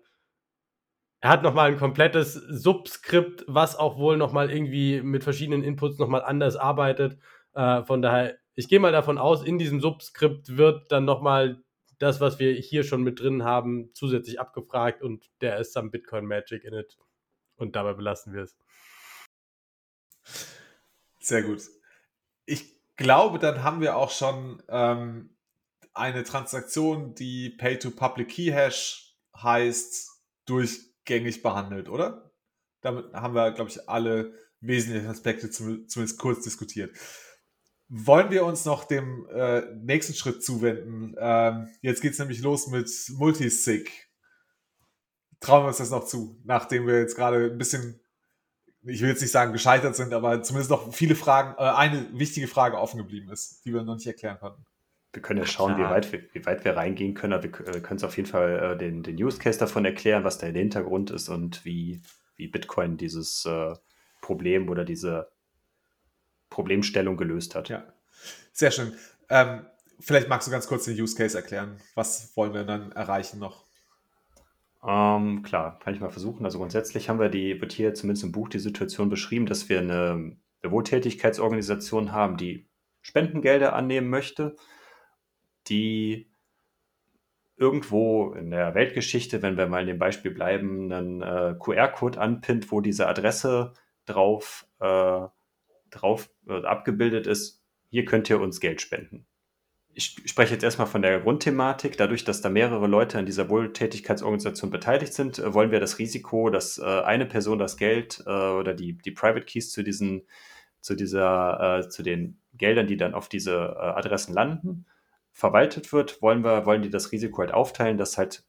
er hat nochmal ein komplettes Subskript, was auch wohl nochmal irgendwie mit verschiedenen Inputs nochmal anders arbeitet. Äh, von daher, ich gehe mal davon aus, in diesem Subskript wird dann nochmal das, was wir hier schon mit drin haben, zusätzlich abgefragt und der ist some Bitcoin Magic in it. Und dabei belassen wir es. Sehr gut. Ich glaube, dann haben wir auch schon ähm, eine Transaktion, die Pay-to-Public-Key-Hash heißt, durchgängig behandelt, oder? Damit haben wir, glaube ich, alle wesentlichen Aspekte zumindest kurz diskutiert. Wollen wir uns noch dem äh, nächsten Schritt zuwenden? Ähm, jetzt geht es nämlich los mit Multisig. Trauen wir uns das noch zu, nachdem wir jetzt gerade ein bisschen, ich will jetzt nicht sagen gescheitert sind, aber zumindest noch viele Fragen, äh, eine wichtige Frage offen geblieben ist, die wir noch nicht erklären konnten. Wir können ja schauen, wie weit, wir, wie weit wir reingehen können, aber wir äh, können es auf jeden Fall äh, den, den Use Case davon erklären, was da der Hintergrund ist und wie, wie Bitcoin dieses äh, Problem oder diese Problemstellung gelöst hat. Ja, sehr schön. Ähm, vielleicht magst du ganz kurz den Use Case erklären. Was wollen wir dann erreichen noch? Ähm, klar, kann ich mal versuchen. Also grundsätzlich haben wir die, wird hier zumindest im Buch die Situation beschrieben, dass wir eine, eine Wohltätigkeitsorganisation haben, die Spendengelder annehmen möchte, die irgendwo in der Weltgeschichte, wenn wir mal in dem Beispiel bleiben, einen äh, QR-Code anpinnt, wo diese Adresse drauf, äh, drauf äh, abgebildet ist, hier könnt ihr uns Geld spenden. Ich spreche jetzt erstmal von der Grundthematik. Dadurch, dass da mehrere Leute an dieser Wohltätigkeitsorganisation beteiligt sind, äh, wollen wir das Risiko, dass äh, eine Person das Geld äh, oder die, die Private Keys zu diesen, zu dieser, zu den Geldern, die dann auf diese Adressen landen, verwaltet wird, wollen wir, wollen die das Risiko halt aufteilen, dass halt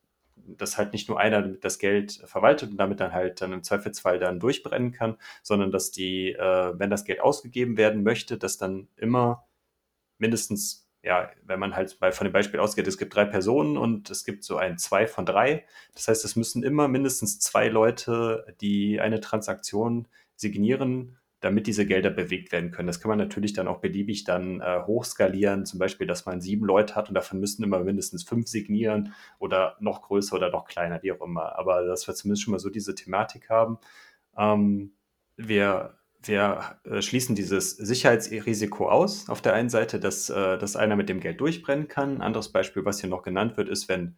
dass halt nicht nur einer das Geld verwaltet und damit dann halt dann im Zweifelsfall dann durchbrennen kann, sondern dass die, äh, wenn das Geld ausgegeben werden möchte, dass dann immer mindestens, ja, wenn man halt bei, von dem Beispiel ausgeht, es gibt drei Personen und es gibt so ein zwei von drei. Das heißt, es müssen immer mindestens zwei Leute, die eine Transaktion signieren, damit diese Gelder bewegt werden können. Das kann man natürlich dann auch beliebig dann äh, hochskalieren, zum Beispiel, dass man sieben Leute hat und davon müssten immer mindestens fünf signieren oder noch größer oder noch kleiner, wie auch immer. Aber dass wir zumindest schon mal so diese Thematik haben. Ähm, wir wir äh, schließen dieses Sicherheitsrisiko aus. Auf der einen Seite, dass, äh, dass einer mit dem Geld durchbrennen kann. Anderes Beispiel, was hier noch genannt wird, ist, wenn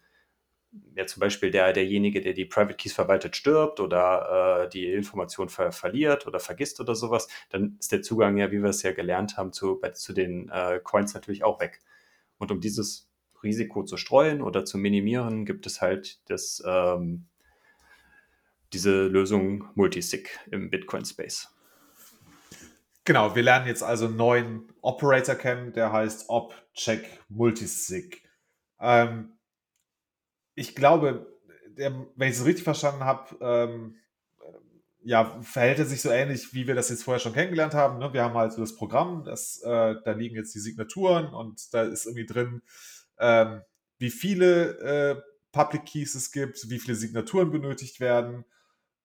ja zum Beispiel der, derjenige, der die Private Keys verwaltet, stirbt oder äh, die Information ver verliert oder vergisst oder sowas, dann ist der Zugang ja, wie wir es ja gelernt haben, zu, bei, zu den äh, Coins natürlich auch weg. Und um dieses Risiko zu streuen oder zu minimieren, gibt es halt das, ähm, diese Lösung Multisig im Bitcoin-Space. Genau, wir lernen jetzt also einen neuen Operator kennen, der heißt OpCheck Multisig. Ähm, ich glaube, der, wenn ich es richtig verstanden habe, ähm, ja, verhält er sich so ähnlich, wie wir das jetzt vorher schon kennengelernt haben. Ne? Wir haben halt so das Programm, das, äh, da liegen jetzt die Signaturen und da ist irgendwie drin, ähm, wie viele äh, Public Keys es gibt, wie viele Signaturen benötigt werden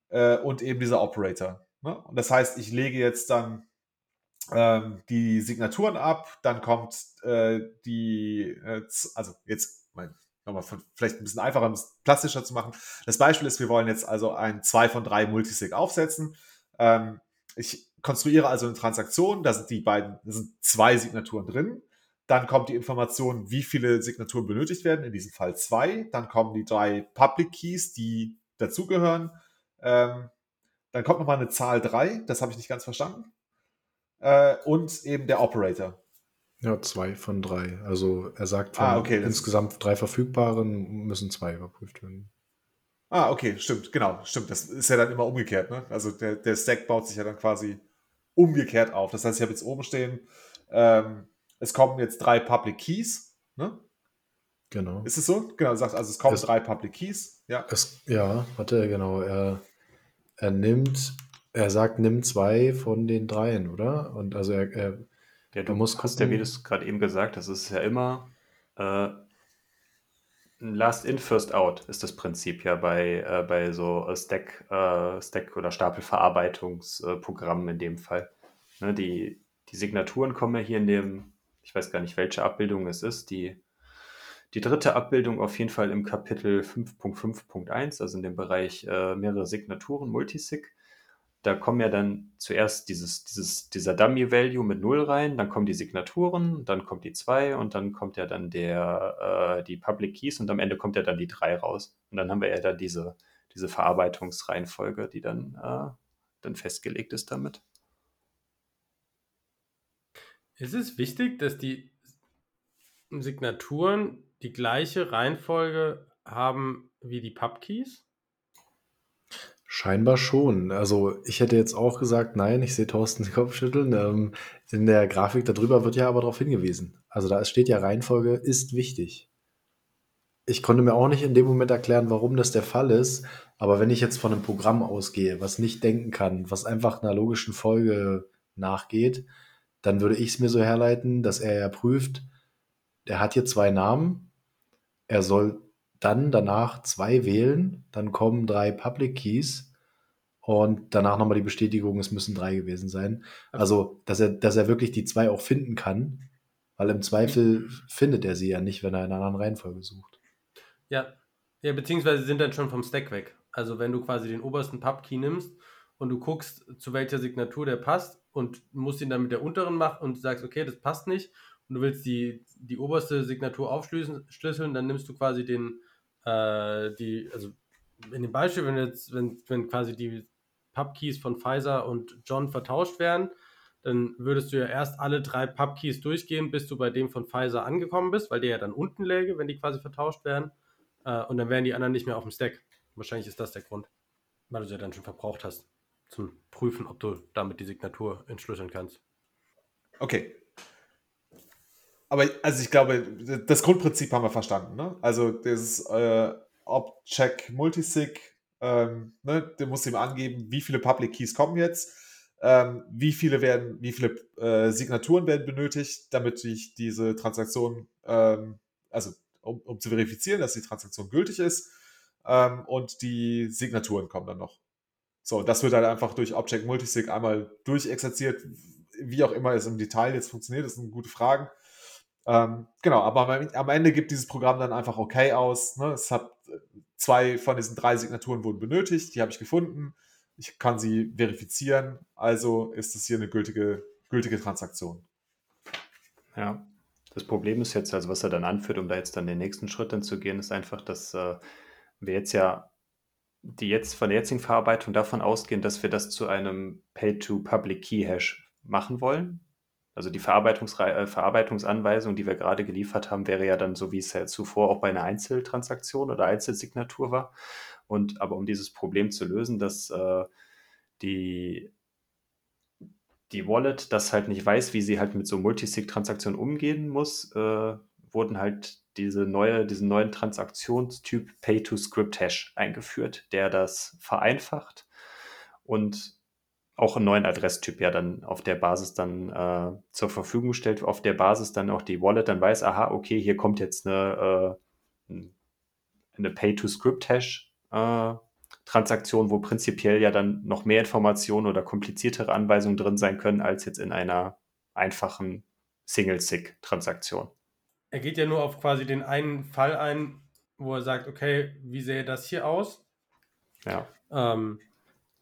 äh, und eben dieser Operator. Ne? Und das heißt, ich lege jetzt dann ähm, die Signaturen ab, dann kommt äh, die, äh, also jetzt mein nochmal vielleicht ein bisschen einfacher, ein bisschen plastischer zu machen. Das Beispiel ist, wir wollen jetzt also ein 2 von 3 Multisig aufsetzen. Ähm, ich konstruiere also eine Transaktion, da sind die beiden, da sind zwei Signaturen drin. Dann kommt die Information, wie viele Signaturen benötigt werden, in diesem Fall zwei. Dann kommen die drei Public Keys, die dazugehören. Ähm, dann kommt nochmal eine Zahl 3, das habe ich nicht ganz verstanden. Äh, und eben der Operator. Ja, zwei von drei. Also er sagt, von ah, okay, insgesamt drei verfügbaren müssen zwei überprüft werden. Ah, okay, stimmt, genau, stimmt. Das ist ja dann immer umgekehrt, ne? Also der, der Stack baut sich ja dann quasi umgekehrt auf. Das heißt, ich habe jetzt oben stehen, ähm, es kommen jetzt drei Public Keys, ne? Genau. Ist es so? Genau, du sagst also, es kommen es, drei Public Keys, ja. Es, ja, warte, genau. Er, er nimmt, er sagt, nimm zwei von den dreien, oder? Und also er, er ja, du musst hast ja, wie du es gerade eben gesagt hast, es ist ja immer äh, Last in, First out ist das Prinzip ja bei, äh, bei so Stack, äh, Stack oder Stapelverarbeitungsprogrammen in dem Fall. Ne, die, die Signaturen kommen ja hier in dem, ich weiß gar nicht, welche Abbildung es ist, die, die dritte Abbildung auf jeden Fall im Kapitel 5.5.1, also in dem Bereich äh, mehrere Signaturen, Multisig da kommen ja dann zuerst dieses, dieses, dieser Dummy-Value mit 0 rein, dann kommen die Signaturen, dann kommt die 2 und dann kommt ja dann der, äh, die Public Keys und am Ende kommt ja dann die 3 raus. Und dann haben wir ja dann diese, diese Verarbeitungsreihenfolge, die dann, äh, dann festgelegt ist damit. Ist es wichtig, dass die Signaturen die gleiche Reihenfolge haben wie die Pubkeys? Scheinbar schon. Also ich hätte jetzt auch gesagt, nein, ich sehe Thorsten den Kopf schütteln. Ähm, in der Grafik darüber wird ja aber darauf hingewiesen. Also da steht ja Reihenfolge ist wichtig. Ich konnte mir auch nicht in dem Moment erklären, warum das der Fall ist. Aber wenn ich jetzt von einem Programm ausgehe, was nicht denken kann, was einfach einer logischen Folge nachgeht, dann würde ich es mir so herleiten, dass er ja prüft, der hat hier zwei Namen, er soll dann danach zwei wählen, dann kommen drei Public Keys und danach nochmal die Bestätigung, es müssen drei gewesen sein. Also, dass er, dass er wirklich die zwei auch finden kann, weil im Zweifel findet er sie ja nicht, wenn er in einer anderen Reihenfolge sucht. Ja, ja, beziehungsweise sind dann schon vom Stack weg. Also wenn du quasi den obersten Pub-Key nimmst und du guckst, zu welcher Signatur der passt und musst ihn dann mit der unteren machen und sagst, okay, das passt nicht und du willst die, die oberste Signatur aufschlüsseln, dann nimmst du quasi den, äh, die, also in dem Beispiel, wenn jetzt, wenn, wenn quasi die Pub-Keys von Pfizer und John vertauscht werden, dann würdest du ja erst alle drei Pub-Keys durchgehen, bis du bei dem von Pfizer angekommen bist, weil der ja dann unten läge, wenn die quasi vertauscht werden. Äh, und dann wären die anderen nicht mehr auf dem Stack. Wahrscheinlich ist das der Grund, weil du sie ja dann schon verbraucht hast, zum Prüfen, ob du damit die Signatur entschlüsseln kannst. Okay. Aber also ich glaube, das Grundprinzip haben wir verstanden. Ne? Also das äh, Ob-Check Multisig, ähm, ne? du musst ihm angeben, wie viele Public Keys kommen jetzt, ähm, wie viele werden, wie viele äh, Signaturen werden benötigt, damit ich diese Transaktion, ähm, also um, um, zu verifizieren, dass die Transaktion gültig ist. Ähm, und die Signaturen kommen dann noch. So, das wird halt einfach durch Object Multisig einmal durchexerziert, wie auch immer es im Detail jetzt funktioniert, das sind gute Fragen. Ähm, genau, aber am, Ende gibt dieses Programm dann einfach okay aus. Ne? Es hat äh, zwei von diesen drei Signaturen wurden benötigt, die habe ich gefunden. Ich kann sie verifizieren, also ist das hier eine gültige, gültige Transaktion. Ja, das Problem ist jetzt, also was er dann anführt, um da jetzt dann den nächsten Schritt dann zu gehen, ist einfach, dass äh, wir jetzt ja die jetzt von der jetzigen Verarbeitung davon ausgehen, dass wir das zu einem Pay-to-Public-Key-Hash machen wollen. Also die äh, Verarbeitungsanweisung, die wir gerade geliefert haben, wäre ja dann so, wie es ja zuvor auch bei einer Einzeltransaktion oder Einzelsignatur war. Und aber um dieses Problem zu lösen, dass äh, die, die Wallet das halt nicht weiß, wie sie halt mit so Multisig-Transaktionen umgehen muss, äh, wurden halt diese neue, diesen neuen Transaktionstyp Pay-to-Script-Hash eingeführt, der das vereinfacht und auch einen neuen Adresstyp ja dann auf der Basis dann äh, zur Verfügung stellt, auf der Basis dann auch die Wallet dann weiß, aha, okay, hier kommt jetzt eine, äh, eine Pay-to-Script-Hash äh, wo prinzipiell ja dann noch mehr Informationen oder kompliziertere Anweisungen drin sein können, als jetzt in einer einfachen Single-Sig-Transaktion. Er geht ja nur auf quasi den einen Fall ein, wo er sagt, okay, wie sähe das hier aus? Ja. Ähm,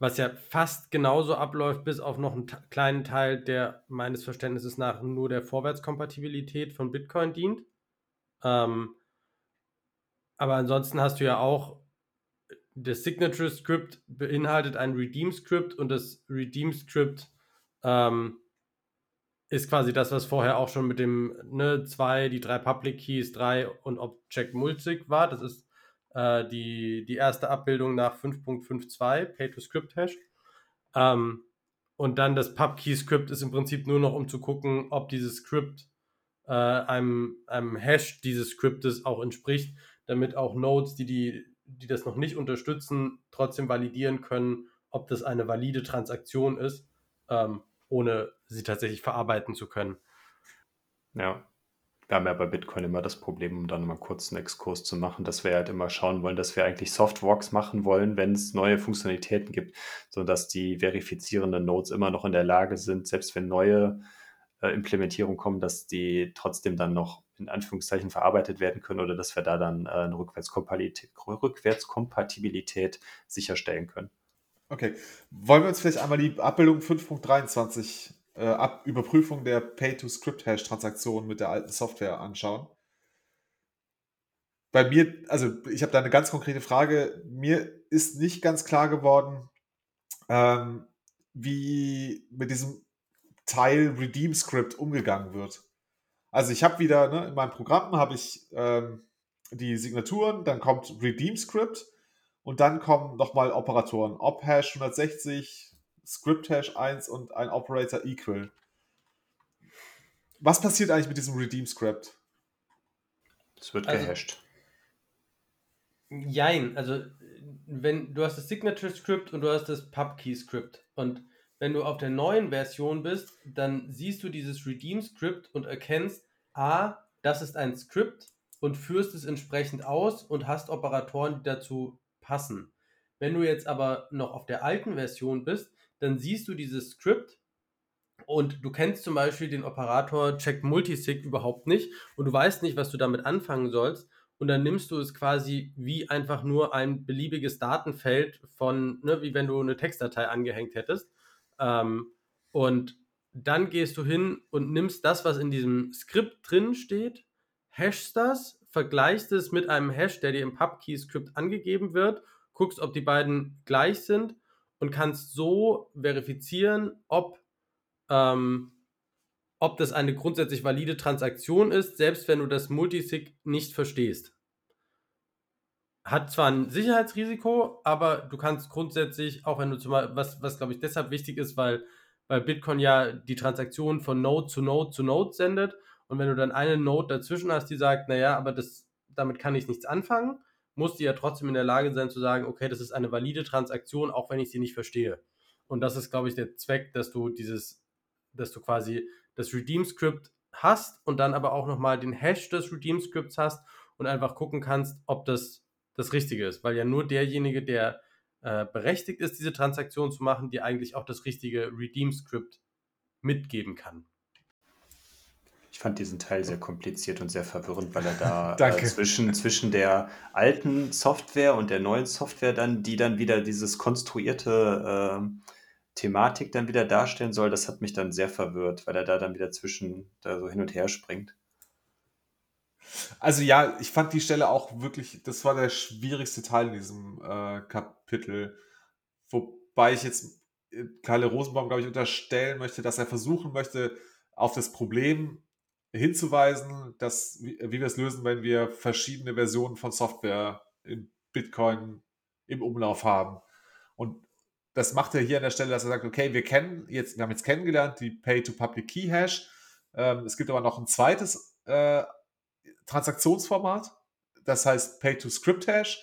was ja fast genauso abläuft, bis auf noch einen kleinen Teil, der meines Verständnisses nach nur der Vorwärtskompatibilität von Bitcoin dient. Ähm, aber ansonsten hast du ja auch, das Signature Script beinhaltet ein Redeem Script und das Redeem Script ähm, ist quasi das, was vorher auch schon mit dem ne, zwei, die drei Public Keys, drei und Object Multisig war. Das ist äh, die, die erste Abbildung nach 5.52, Pay-to-Script-Hash. Ähm, und dann das PubKey-Script ist im Prinzip nur noch, um zu gucken, ob dieses Script äh, einem, einem Hash dieses Scriptes auch entspricht, damit auch Nodes, die, die, die das noch nicht unterstützen, trotzdem validieren können, ob das eine valide Transaktion ist, ähm, ohne sie tatsächlich verarbeiten zu können. Ja, wir haben ja bei Bitcoin immer das Problem, um dann mal kurz einen Exkurs zu machen, dass wir halt immer schauen wollen, dass wir eigentlich Softwalks machen wollen, wenn es neue Funktionalitäten gibt, sodass die verifizierenden Nodes immer noch in der Lage sind, selbst wenn neue äh, Implementierungen kommen, dass die trotzdem dann noch in Anführungszeichen verarbeitet werden können oder dass wir da dann äh, eine Rückwärtskompatibilität, Rückwärtskompatibilität sicherstellen können. Okay. Wollen wir uns vielleicht einmal die Abbildung 5.23 äh, Ab Überprüfung der Pay-to-Script-Hash-Transaktion mit der alten Software anschauen. Bei mir, also ich habe da eine ganz konkrete Frage. Mir ist nicht ganz klar geworden, ähm, wie mit diesem Teil Redeem Script umgegangen wird. Also ich habe wieder, ne, in meinem Programm habe ich ähm, die Signaturen, dann kommt Redeem Script und dann kommen nochmal Operatoren. Op Hash 160, Script Hash 1 und ein Operator Equal. Was passiert eigentlich mit diesem Redeem Script? Es wird Also- gehasht. Jein, also wenn du hast das Signature Script und du hast das PubKey Script und wenn du auf der neuen Version bist, dann siehst du dieses Redeem Script und erkennst, a, das ist ein Script und führst es entsprechend aus und hast Operatoren, die dazu passen. Wenn du jetzt aber noch auf der alten Version bist, dann siehst du dieses Script und du kennst zum Beispiel den Operator check multisig überhaupt nicht und du weißt nicht, was du damit anfangen sollst und dann nimmst du es quasi wie einfach nur ein beliebiges Datenfeld von, ne, wie wenn du eine Textdatei angehängt hättest. Ähm, und dann gehst du hin und nimmst das, was in diesem Skript drin steht, hashst das, vergleichst es mit einem Hash, der dir im PubKey-Skript angegeben wird, guckst, ob die beiden gleich sind und kannst so verifizieren, ob, ähm, ob das eine grundsätzlich valide Transaktion ist, selbst wenn du das Multisig nicht verstehst. Hat zwar ein Sicherheitsrisiko, aber du kannst grundsätzlich, auch wenn du zum Beispiel, was, was glaube ich deshalb wichtig ist, weil, weil Bitcoin ja die Transaktion von Node zu Node zu Node sendet und wenn du dann eine Node dazwischen hast, die sagt, naja, aber das, damit kann ich nichts anfangen, musst du ja trotzdem in der Lage sein zu sagen, okay, das ist eine valide Transaktion, auch wenn ich sie nicht verstehe. Und das ist, glaube ich, der Zweck, dass du dieses, dass du quasi das Redeem-Script hast und dann aber auch nochmal den Hash des Redeem-Scripts hast und einfach gucken kannst, ob das das Richtige ist. Weil ja nur derjenige, der äh, berechtigt ist, diese Transaktion zu machen, die eigentlich auch das richtige Redeem-Script mitgeben kann. Ich fand diesen Teil sehr kompliziert und sehr verwirrend, weil er da äh, zwischen, zwischen der alten Software und der neuen Software dann, die dann wieder dieses konstruierte ähm, Thematik dann wieder darstellen soll, das hat mich dann sehr verwirrt, weil er da dann wieder zwischen da so hin und her springt. Also ja, ich fand die Stelle auch wirklich, das war der schwierigste Teil in diesem äh, Kapitel. Wobei ich jetzt äh, Kalle Rosenbaum, glaube ich, unterstellen möchte, dass er versuchen möchte, auf das Problem hinzuweisen, dass, wie, wie wir es lösen, wenn wir verschiedene Versionen von Software in Bitcoin im Umlauf haben. Und das macht er hier an der Stelle, dass er sagt, okay, wir kennen jetzt, wir haben jetzt kennengelernt die Pay-to-Public-Key-Hash. Ähm, es gibt aber noch ein zweites äh, Transaktionsformat, das heißt Pay-to-Script-Hash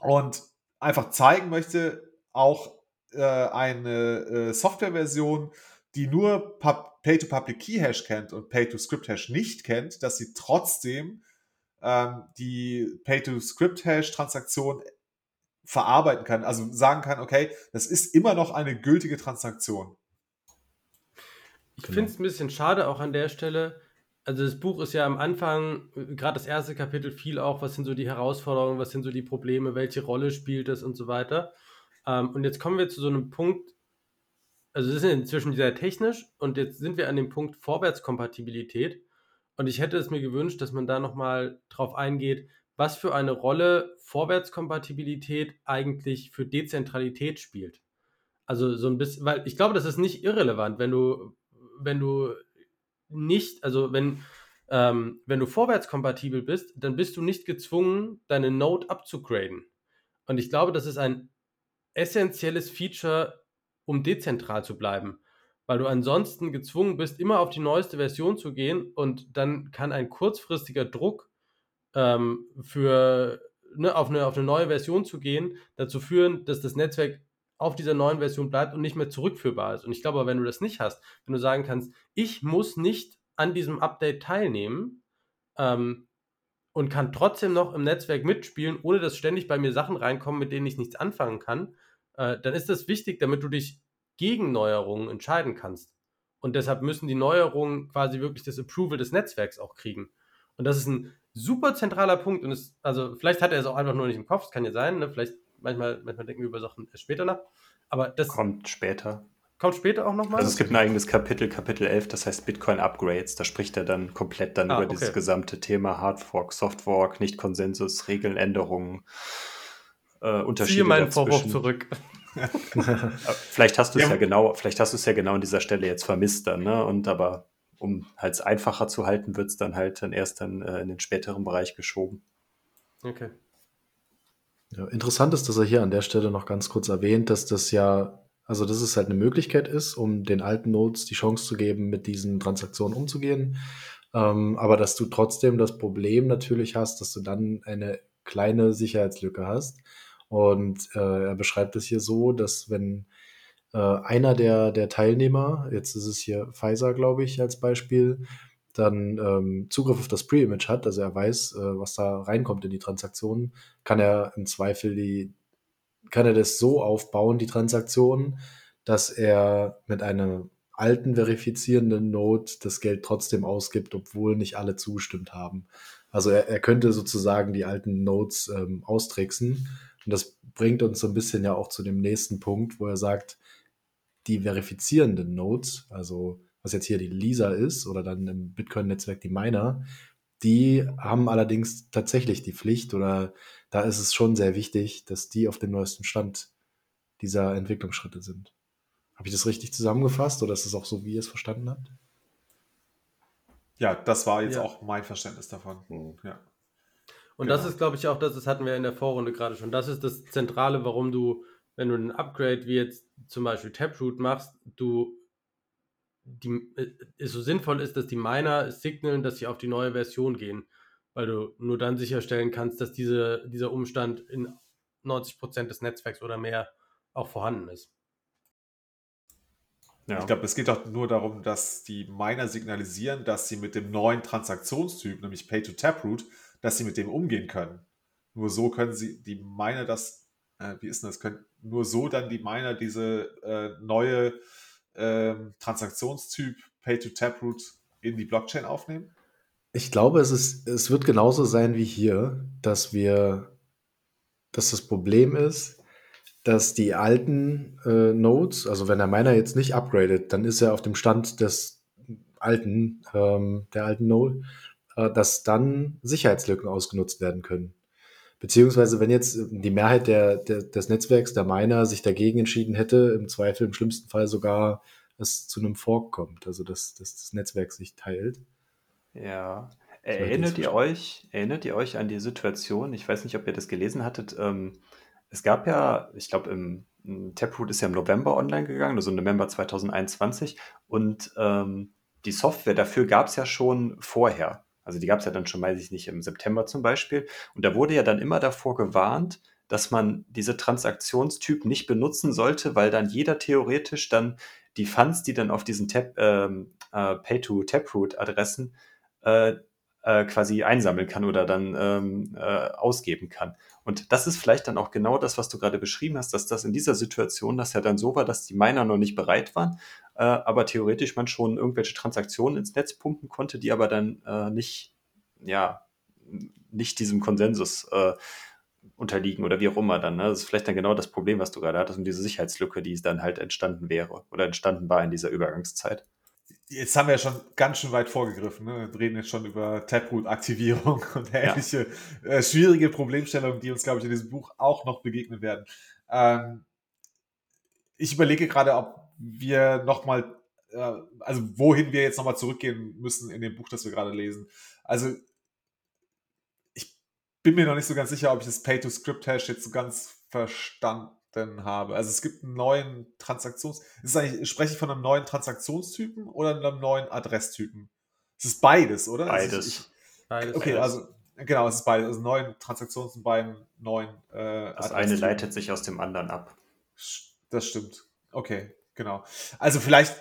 und einfach zeigen möchte, auch äh, eine äh, Softwareversion, die nur Pub Pay-to-Public-Key-Hash kennt und Pay-to-Script-Hash nicht kennt, dass sie trotzdem ähm, die Pay-to-Script-Hash-Transaktion verarbeiten kann, also sagen kann, okay, das ist immer noch eine gültige Transaktion. Ich Genau. finde es ein bisschen schade auch an der Stelle. Also das Buch ist ja am Anfang, äh, gerade das erste Kapitel, viel auch, was sind so die Herausforderungen, was sind so die Probleme, welche Rolle spielt es und so weiter. Ähm, und jetzt kommen wir zu so einem Punkt, also das ist inzwischen sehr technisch und jetzt sind wir an dem Punkt Vorwärtskompatibilität. Und ich hätte es mir gewünscht, dass man da nochmal drauf eingeht, was für eine Rolle Vorwärtskompatibilität eigentlich für Dezentralität spielt. Also so ein bisschen, weil ich glaube, das ist nicht irrelevant, wenn du, wenn du nicht, also wenn, ähm, wenn du vorwärtskompatibel bist, dann bist du nicht gezwungen, deine Node abzugraden. Und ich glaube, das ist ein essentielles Feature, um dezentral zu bleiben. Weil du ansonsten gezwungen bist, immer auf die neueste Version zu gehen und dann kann ein kurzfristiger Druck ähm, für ne, auf, eine, auf eine neue Version zu gehen, dazu führen, dass das Netzwerk auf dieser neuen Version bleibt und nicht mehr zurückführbar ist. Und ich glaube, wenn du das nicht hast, wenn du sagen kannst, ich muss nicht an diesem Update teilnehmen ähm, und kann trotzdem noch im Netzwerk mitspielen, ohne dass ständig bei mir Sachen reinkommen, mit denen ich nichts anfangen kann, äh, dann ist das wichtig, damit du dich gegen Neuerungen entscheiden kannst. Und deshalb müssen die Neuerungen quasi wirklich das Approval des Netzwerks auch kriegen. Und das ist ein super zentraler Punkt. Und es, also vielleicht hat er es auch einfach nur nicht im Kopf, das kann ja sein, ne? Vielleicht manchmal, manchmal denken wir über Sachen erst später nach. Aber das kommt, Kommt später. später auch nochmal. Also es gibt ein eigenes Kapitel, Kapitel 11, das heißt Bitcoin Upgrades. Da spricht er dann komplett dann Ah, über okay. dieses gesamte Thema Hard Fork, Soft Fork, Nicht-Konsensus, Regeländerungen, äh, Unterschiede Ziehe meinen dazwischen. Vorwurf zurück. vielleicht hast du es ja. ja. genau, vielleicht hast du es ja genau an dieser Stelle jetzt vermisst dann, ne? Und aber um halt es einfacher zu halten, wird es dann halt dann erst dann äh, in den späteren Bereich geschoben. Okay. Ja, interessant ist, dass er hier an der Stelle noch ganz kurz erwähnt, dass das ja, also dass es halt eine Möglichkeit ist, um den alten Nodes die Chance zu geben, mit diesen Transaktionen umzugehen. Ähm, aber dass du trotzdem das Problem natürlich hast, dass du dann eine kleine Sicherheitslücke hast. Und äh, er beschreibt es hier so, dass wenn äh, einer der, der Teilnehmer, jetzt ist es hier Pfizer, glaube ich, als Beispiel, dann ähm, Zugriff auf das Pre-Image hat, also er weiß, äh, was da reinkommt in die Transaktion, kann er im Zweifel die, kann er das so aufbauen, die Transaktion, dass er mit einem alten verifizierenden Node das Geld trotzdem ausgibt, obwohl nicht alle zugestimmt haben. Also er, er könnte sozusagen die alten Nodes ähm, austricksen. Und das bringt uns so ein bisschen ja auch zu dem nächsten Punkt, wo er sagt, die verifizierenden Nodes, also was jetzt hier die Lisa ist oder dann im Bitcoin-Netzwerk die Miner, die haben allerdings tatsächlich die Pflicht oder da ist es schon sehr wichtig, dass die auf dem neuesten Stand dieser Entwicklungsschritte sind. Habe ich das richtig zusammengefasst oder ist es auch so, wie ihr es verstanden habt? Ja, das war jetzt ja. auch mein Verständnis davon. Mhm. Ja. Und genau. das ist, glaube ich, auch das, das hatten wir in der Vorrunde gerade schon. Das ist das Zentrale, warum du, wenn du ein Upgrade wie jetzt zum Beispiel Taproot machst, du die, äh, es so sinnvoll ist, dass die Miner signalen, dass sie auf die neue Version gehen, weil du nur dann sicherstellen kannst, dass diese, dieser Umstand in 90% des Netzwerks oder mehr auch vorhanden ist. Ja. Ich glaube, es geht doch nur darum, dass die Miner signalisieren, dass sie mit dem neuen Transaktionstyp, nämlich Pay-to-Taproot, dass sie mit dem umgehen können. Nur so können sie die Miner das, äh, wie ist denn das, können nur so dann die Miner diese äh, neue äh, Transaktionstyp Pay-to-Taproot in die Blockchain aufnehmen? Ich glaube, es, ist, es wird genauso sein wie hier, dass wir, dass das Problem ist, dass die alten äh, Nodes, also wenn der Miner jetzt nicht upgradet, dann ist er auf dem Stand des alten, ähm, der alten Node, dass dann Sicherheitslücken ausgenutzt werden können. Beziehungsweise, wenn jetzt die Mehrheit der, der, des Netzwerks, der Miner, sich dagegen entschieden hätte, im Zweifel im schlimmsten Fall sogar es zu einem Fork kommt, also dass, dass das Netzwerk sich teilt. Ja. Erinnert ihr euch, erinnert ihr euch an die Situation? Ich weiß nicht, ob ihr das gelesen hattet. Ähm, es gab ja, ich glaube, im, im Taproot ist ja im November online gegangen, also November 2021. Und ähm, die Software dafür gab es ja schon vorher. Also die gab es ja dann schon, weiß ich nicht, im September zum Beispiel. Und da wurde ja dann immer davor gewarnt, dass man diese Transaktionstyp nicht benutzen sollte, weil dann jeder theoretisch dann die Funds, die dann auf diesen ähm, äh, Pay-to-Taproot-Adressen äh, äh, quasi einsammeln kann oder dann ähm, äh, ausgeben kann. Und das ist vielleicht dann auch genau das, was du gerade beschrieben hast, dass das in dieser Situation das ja dann so war, dass die Miner noch nicht bereit waren, äh, aber theoretisch man schon irgendwelche Transaktionen ins Netz pumpen konnte, die aber dann äh, nicht, ja, nicht diesem Konsensus äh, unterliegen oder wie auch immer dann. Ne? Das ist vielleicht dann genau das Problem, was du gerade hattest und diese Sicherheitslücke, die dann halt entstanden wäre oder entstanden war in dieser Übergangszeit. Jetzt haben wir ja schon ganz schön weit vorgegriffen. Ne? Wir reden jetzt schon über Taproot-Aktivierung und ähnliche ja. äh, schwierige Problemstellungen, die uns, glaube ich, in diesem Buch auch noch begegnen werden. Ähm, ich überlege gerade, ob wir nochmal, äh, also wohin wir jetzt nochmal zurückgehen müssen in dem Buch, das wir gerade lesen. Also ich bin mir noch nicht so ganz sicher, ob ich das Pay-to-Script-Hash jetzt so ganz verstanden habe. Also es gibt einen neuen Transaktions... Ist eigentlich, spreche ich von einem neuen Transaktionstypen oder einem neuen Adresstypen? Es ist beides, oder? Beides. Also ich, beides okay, also genau, es ist beides. Also neuen Transaktions- und beiden neuen äh, Das eine leitet sich aus dem anderen ab. Das stimmt. Okay, genau. Also vielleicht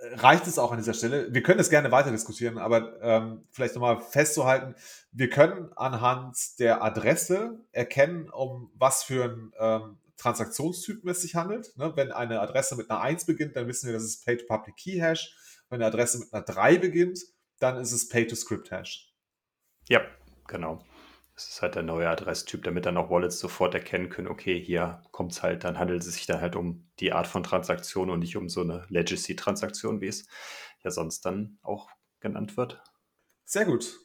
äh, reicht es auch an dieser Stelle. Wir können es gerne weiter diskutieren, aber ähm, vielleicht nochmal festzuhalten, wir können anhand der Adresse erkennen, um was für ein ähm, Transaktionstypen es sich handelt. Ne? Wenn eine Adresse mit einer 1 beginnt, dann wissen wir, das ist Pay-to-Public-Key-Hash. Wenn eine Adresse mit einer 3 beginnt, dann ist es Pay-to-Script-Hash. Ja, genau. Das ist halt der neue Adresstyp, damit dann auch Wallets sofort erkennen können, okay, hier kommt es halt, dann handelt es sich dann halt um die Art von Transaktion und nicht um so eine Legacy-Transaktion, wie es ja sonst dann auch genannt wird. Sehr gut.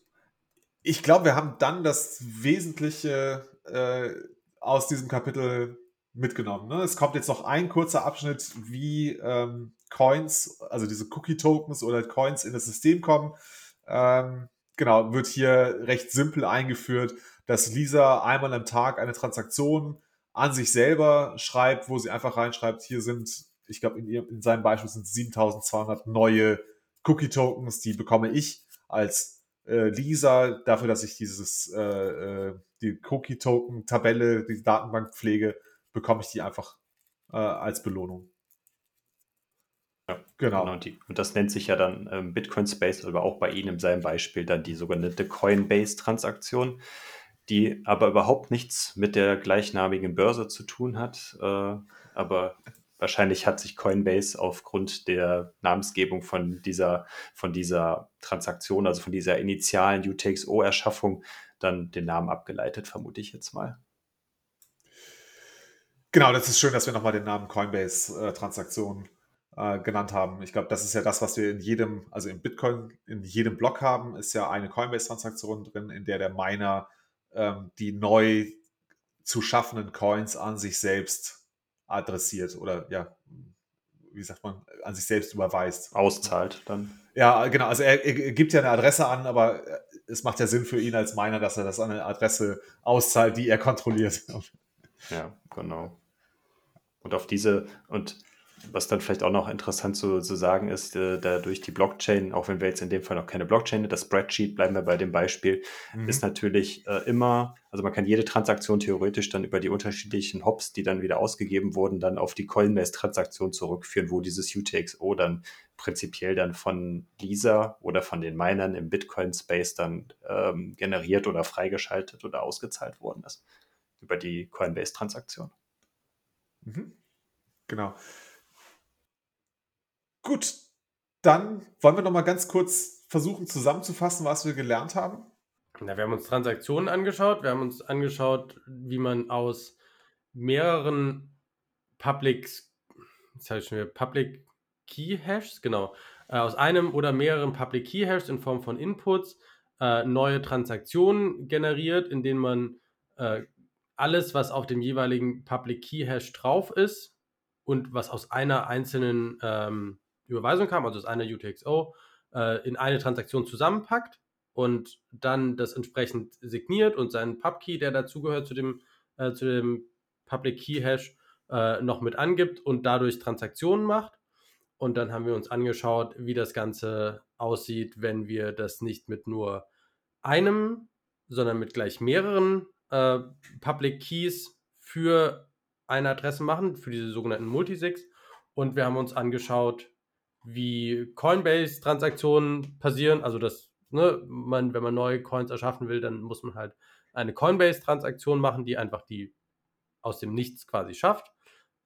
Ich glaube, wir haben dann das Wesentliche äh, aus diesem Kapitel mitgenommen. Ne? Es kommt jetzt noch ein kurzer Abschnitt, wie ähm, Coins, also diese Cookie-Tokens oder Coins in das System kommen. Ähm, genau, wird hier recht simpel eingeführt, dass Lisa einmal am Tag eine Transaktion an sich selber schreibt, wo sie einfach reinschreibt, hier sind, ich glaube, in, in seinem Beispiel sind 7200 neue Cookie-Tokens, die bekomme ich als äh, Lisa dafür, dass ich dieses, äh, äh, die Cookie-Token-Tabelle, die Datenbank pflege, bekomme ich die einfach äh, als Belohnung. Ja, genau. genau die, und das nennt sich ja dann ähm, Bitcoin Space, aber auch bei Ihnen in seinem Beispiel dann die sogenannte Coinbase-Transaktion, die aber überhaupt nichts mit der gleichnamigen Börse zu tun hat. Äh, aber wahrscheinlich hat sich Coinbase aufgrund der Namensgebung von dieser, von dieser Transaktion, also von dieser initialen UTXO-Erschaffung, dann den Namen abgeleitet, vermute ich jetzt mal. Genau, das ist schön, dass wir nochmal den Namen Coinbase-Transaktion äh, äh, genannt haben. Ich glaube, das ist ja das, was wir in jedem, also im Bitcoin, in jedem Block haben, ist ja eine Coinbase-Transaktion drin, in der der Miner ähm, die neu zu schaffenden Coins an sich selbst adressiert oder ja, wie sagt man, an sich selbst überweist. Auszahlt dann. Ja, genau. Also er, er, gibt ja eine Adresse an, aber es macht ja Sinn für ihn als Miner, dass er das an eine Adresse auszahlt, die er kontrolliert. Ja, genau. Und auf diese, und was dann vielleicht auch noch interessant zu, zu sagen ist, äh, dadurch die Blockchain, auch wenn wir jetzt in dem Fall noch keine Blockchain, das Spreadsheet, bleiben wir bei dem Beispiel, mhm. ist natürlich äh, immer, also man kann jede Transaktion theoretisch dann über die unterschiedlichen Hops, die dann wieder ausgegeben wurden, dann auf die Coinbase-Transaktion zurückführen, wo dieses UTXO dann prinzipiell dann von Lisa oder von den Minern im Bitcoin-Space dann ähm, generiert oder freigeschaltet oder ausgezahlt worden ist über die Coinbase-Transaktion. Mhm. Genau. Gut, dann wollen wir noch mal ganz kurz versuchen zusammenzufassen, was wir gelernt haben. Na, wir haben uns Transaktionen angeschaut, wir haben uns angeschaut, wie man aus mehreren Public, jetzt ich schon Public Key Hashes, genau, äh, aus einem oder mehreren Public Key Hashes in Form von Inputs äh, neue Transaktionen generiert, in denen man äh, alles, was auf dem jeweiligen Public Key Hash drauf ist und was aus einer einzelnen ähm, Überweisung kam, also aus einer UTXO, äh, in eine Transaktion zusammenpackt und dann das entsprechend signiert und seinen Pubkey, der dazugehört zu dem, äh, zu dem Public Key Hash, äh, noch mit angibt und dadurch Transaktionen macht. Und dann haben wir uns angeschaut, wie das Ganze aussieht, wenn wir das nicht mit nur einem, sondern mit gleich mehreren äh, Public Keys für eine Adresse machen, für diese sogenannten Multisigs. Und wir haben uns angeschaut, wie Coinbase-Transaktionen passieren. Also, dass ne, man, wenn man neue Coins erschaffen will, dann muss man halt eine Coinbase-Transaktion machen, die einfach die aus dem Nichts quasi schafft.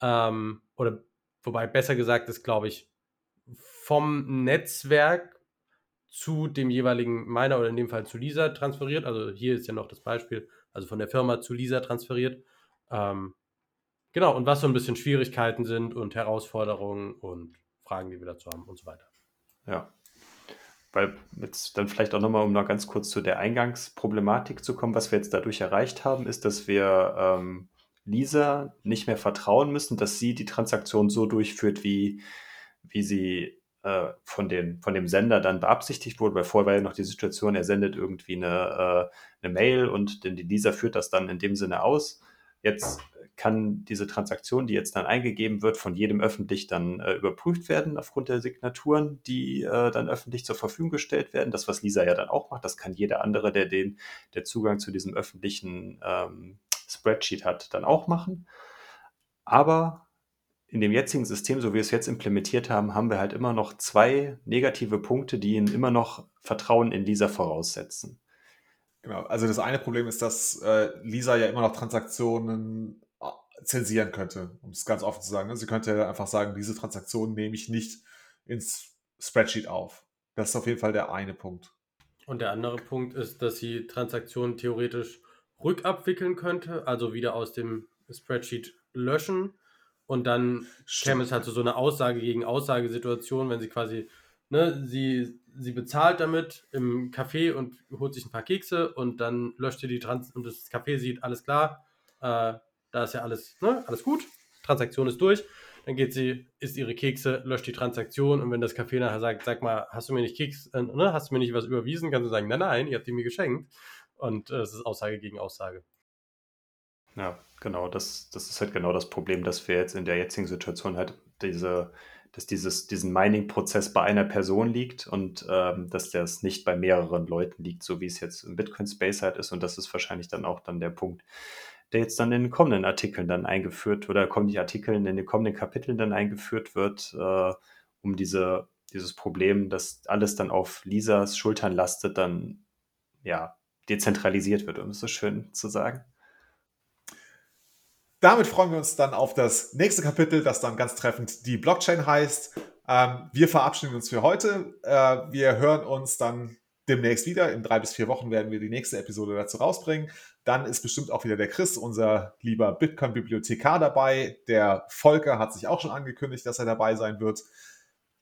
Ähm, oder wobei besser gesagt ist, glaube ich, vom Netzwerk zu dem jeweiligen Miner oder in dem Fall zu Lisa transferiert. Also hier ist ja noch das Beispiel, also von der Firma zu Lisa transferiert. Ähm, genau, und was so ein bisschen Schwierigkeiten sind und Herausforderungen und Fragen, die wir dazu haben und so weiter. Ja. Weil jetzt dann vielleicht auch nochmal, um noch ganz kurz zu der Eingangsproblematik zu kommen, was wir jetzt dadurch erreicht haben, ist, dass wir ähm, Lisa nicht mehr vertrauen müssen, dass sie die Transaktion so durchführt, wie, wie sie äh, von, den, von dem Sender dann beabsichtigt wurde, weil vorher war ja noch die Situation, er sendet irgendwie eine, äh, eine Mail und denn die Lisa führt das dann in dem Sinne aus. Jetzt kann diese Transaktion, die jetzt dann eingegeben wird, von jedem öffentlich dann äh, überprüft werden aufgrund der Signaturen, die äh, dann öffentlich zur Verfügung gestellt werden. Das, was Lisa ja dann auch macht, das kann jeder andere, der den, der Zugang zu diesem öffentlichen ähm, Spreadsheet hat, dann auch machen. Aber in dem jetzigen System, so wie wir es jetzt implementiert haben, haben wir halt immer noch zwei negative Punkte, die ihnen immer noch Vertrauen in Lisa voraussetzen. Genau, also das eine Problem ist, dass äh, Lisa ja immer noch Transaktionen zensieren könnte, um es ganz offen zu sagen. Sie könnte einfach sagen, diese Transaktion nehme ich nicht ins Spreadsheet auf. Das ist auf jeden Fall der eine Punkt. Und der andere Punkt ist, dass sie Transaktionen theoretisch rückabwickeln könnte, also wieder aus dem Spreadsheet löschen und dann Stimmt. käme es halt zu so einer Aussage gegen Aussagesituation, wenn sie quasi, ne, sie, sie bezahlt damit im Café und holt sich ein paar Kekse und dann löscht sie die Trans und das Café sieht, alles klar, äh, da ist ja alles, ne, alles gut, Transaktion ist durch. Dann geht sie, isst ihre Kekse, löscht die Transaktion und wenn das Café nachher sagt, sag mal, hast du mir nicht Keks, äh, ne, hast du mir nicht was überwiesen, kannst du sagen, nein, nein, ihr habt die mir geschenkt. Und äh, es ist Aussage gegen Aussage. Ja, genau, das, das ist halt genau das Problem, dass wir jetzt in der jetzigen Situation halt diese, dass dieses, diesen Mining-Prozess bei einer Person liegt und ähm, dass das nicht bei mehreren Leuten liegt, so wie es jetzt im Bitcoin-Space halt ist. Und das ist wahrscheinlich dann auch dann der Punkt, der jetzt dann in den kommenden Artikeln dann eingeführt oder kommen die Artikel in den kommenden Kapiteln dann eingeführt wird, äh, um diese, dieses Problem, dass alles dann auf Lisas Schultern lastet, dann ja dezentralisiert wird, um es so schön zu sagen. Damit freuen wir uns dann auf das nächste Kapitel, das dann ganz treffend die Blockchain heißt. Ähm, wir verabschieden uns für heute. Äh, wir hören uns dann demnächst wieder. In drei bis vier Wochen werden wir die nächste Episode dazu rausbringen. Dann ist bestimmt auch wieder der Chris, unser lieber Bitcoin-Bibliothekar dabei. Der Volker hat sich auch schon angekündigt, dass er dabei sein wird.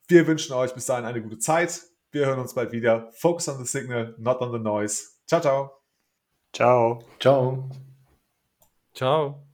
Wir wünschen euch bis dahin eine gute Zeit. Wir hören uns bald wieder. Focus on the signal, not on the noise. Ciao, ciao. Ciao. Ciao. Ciao.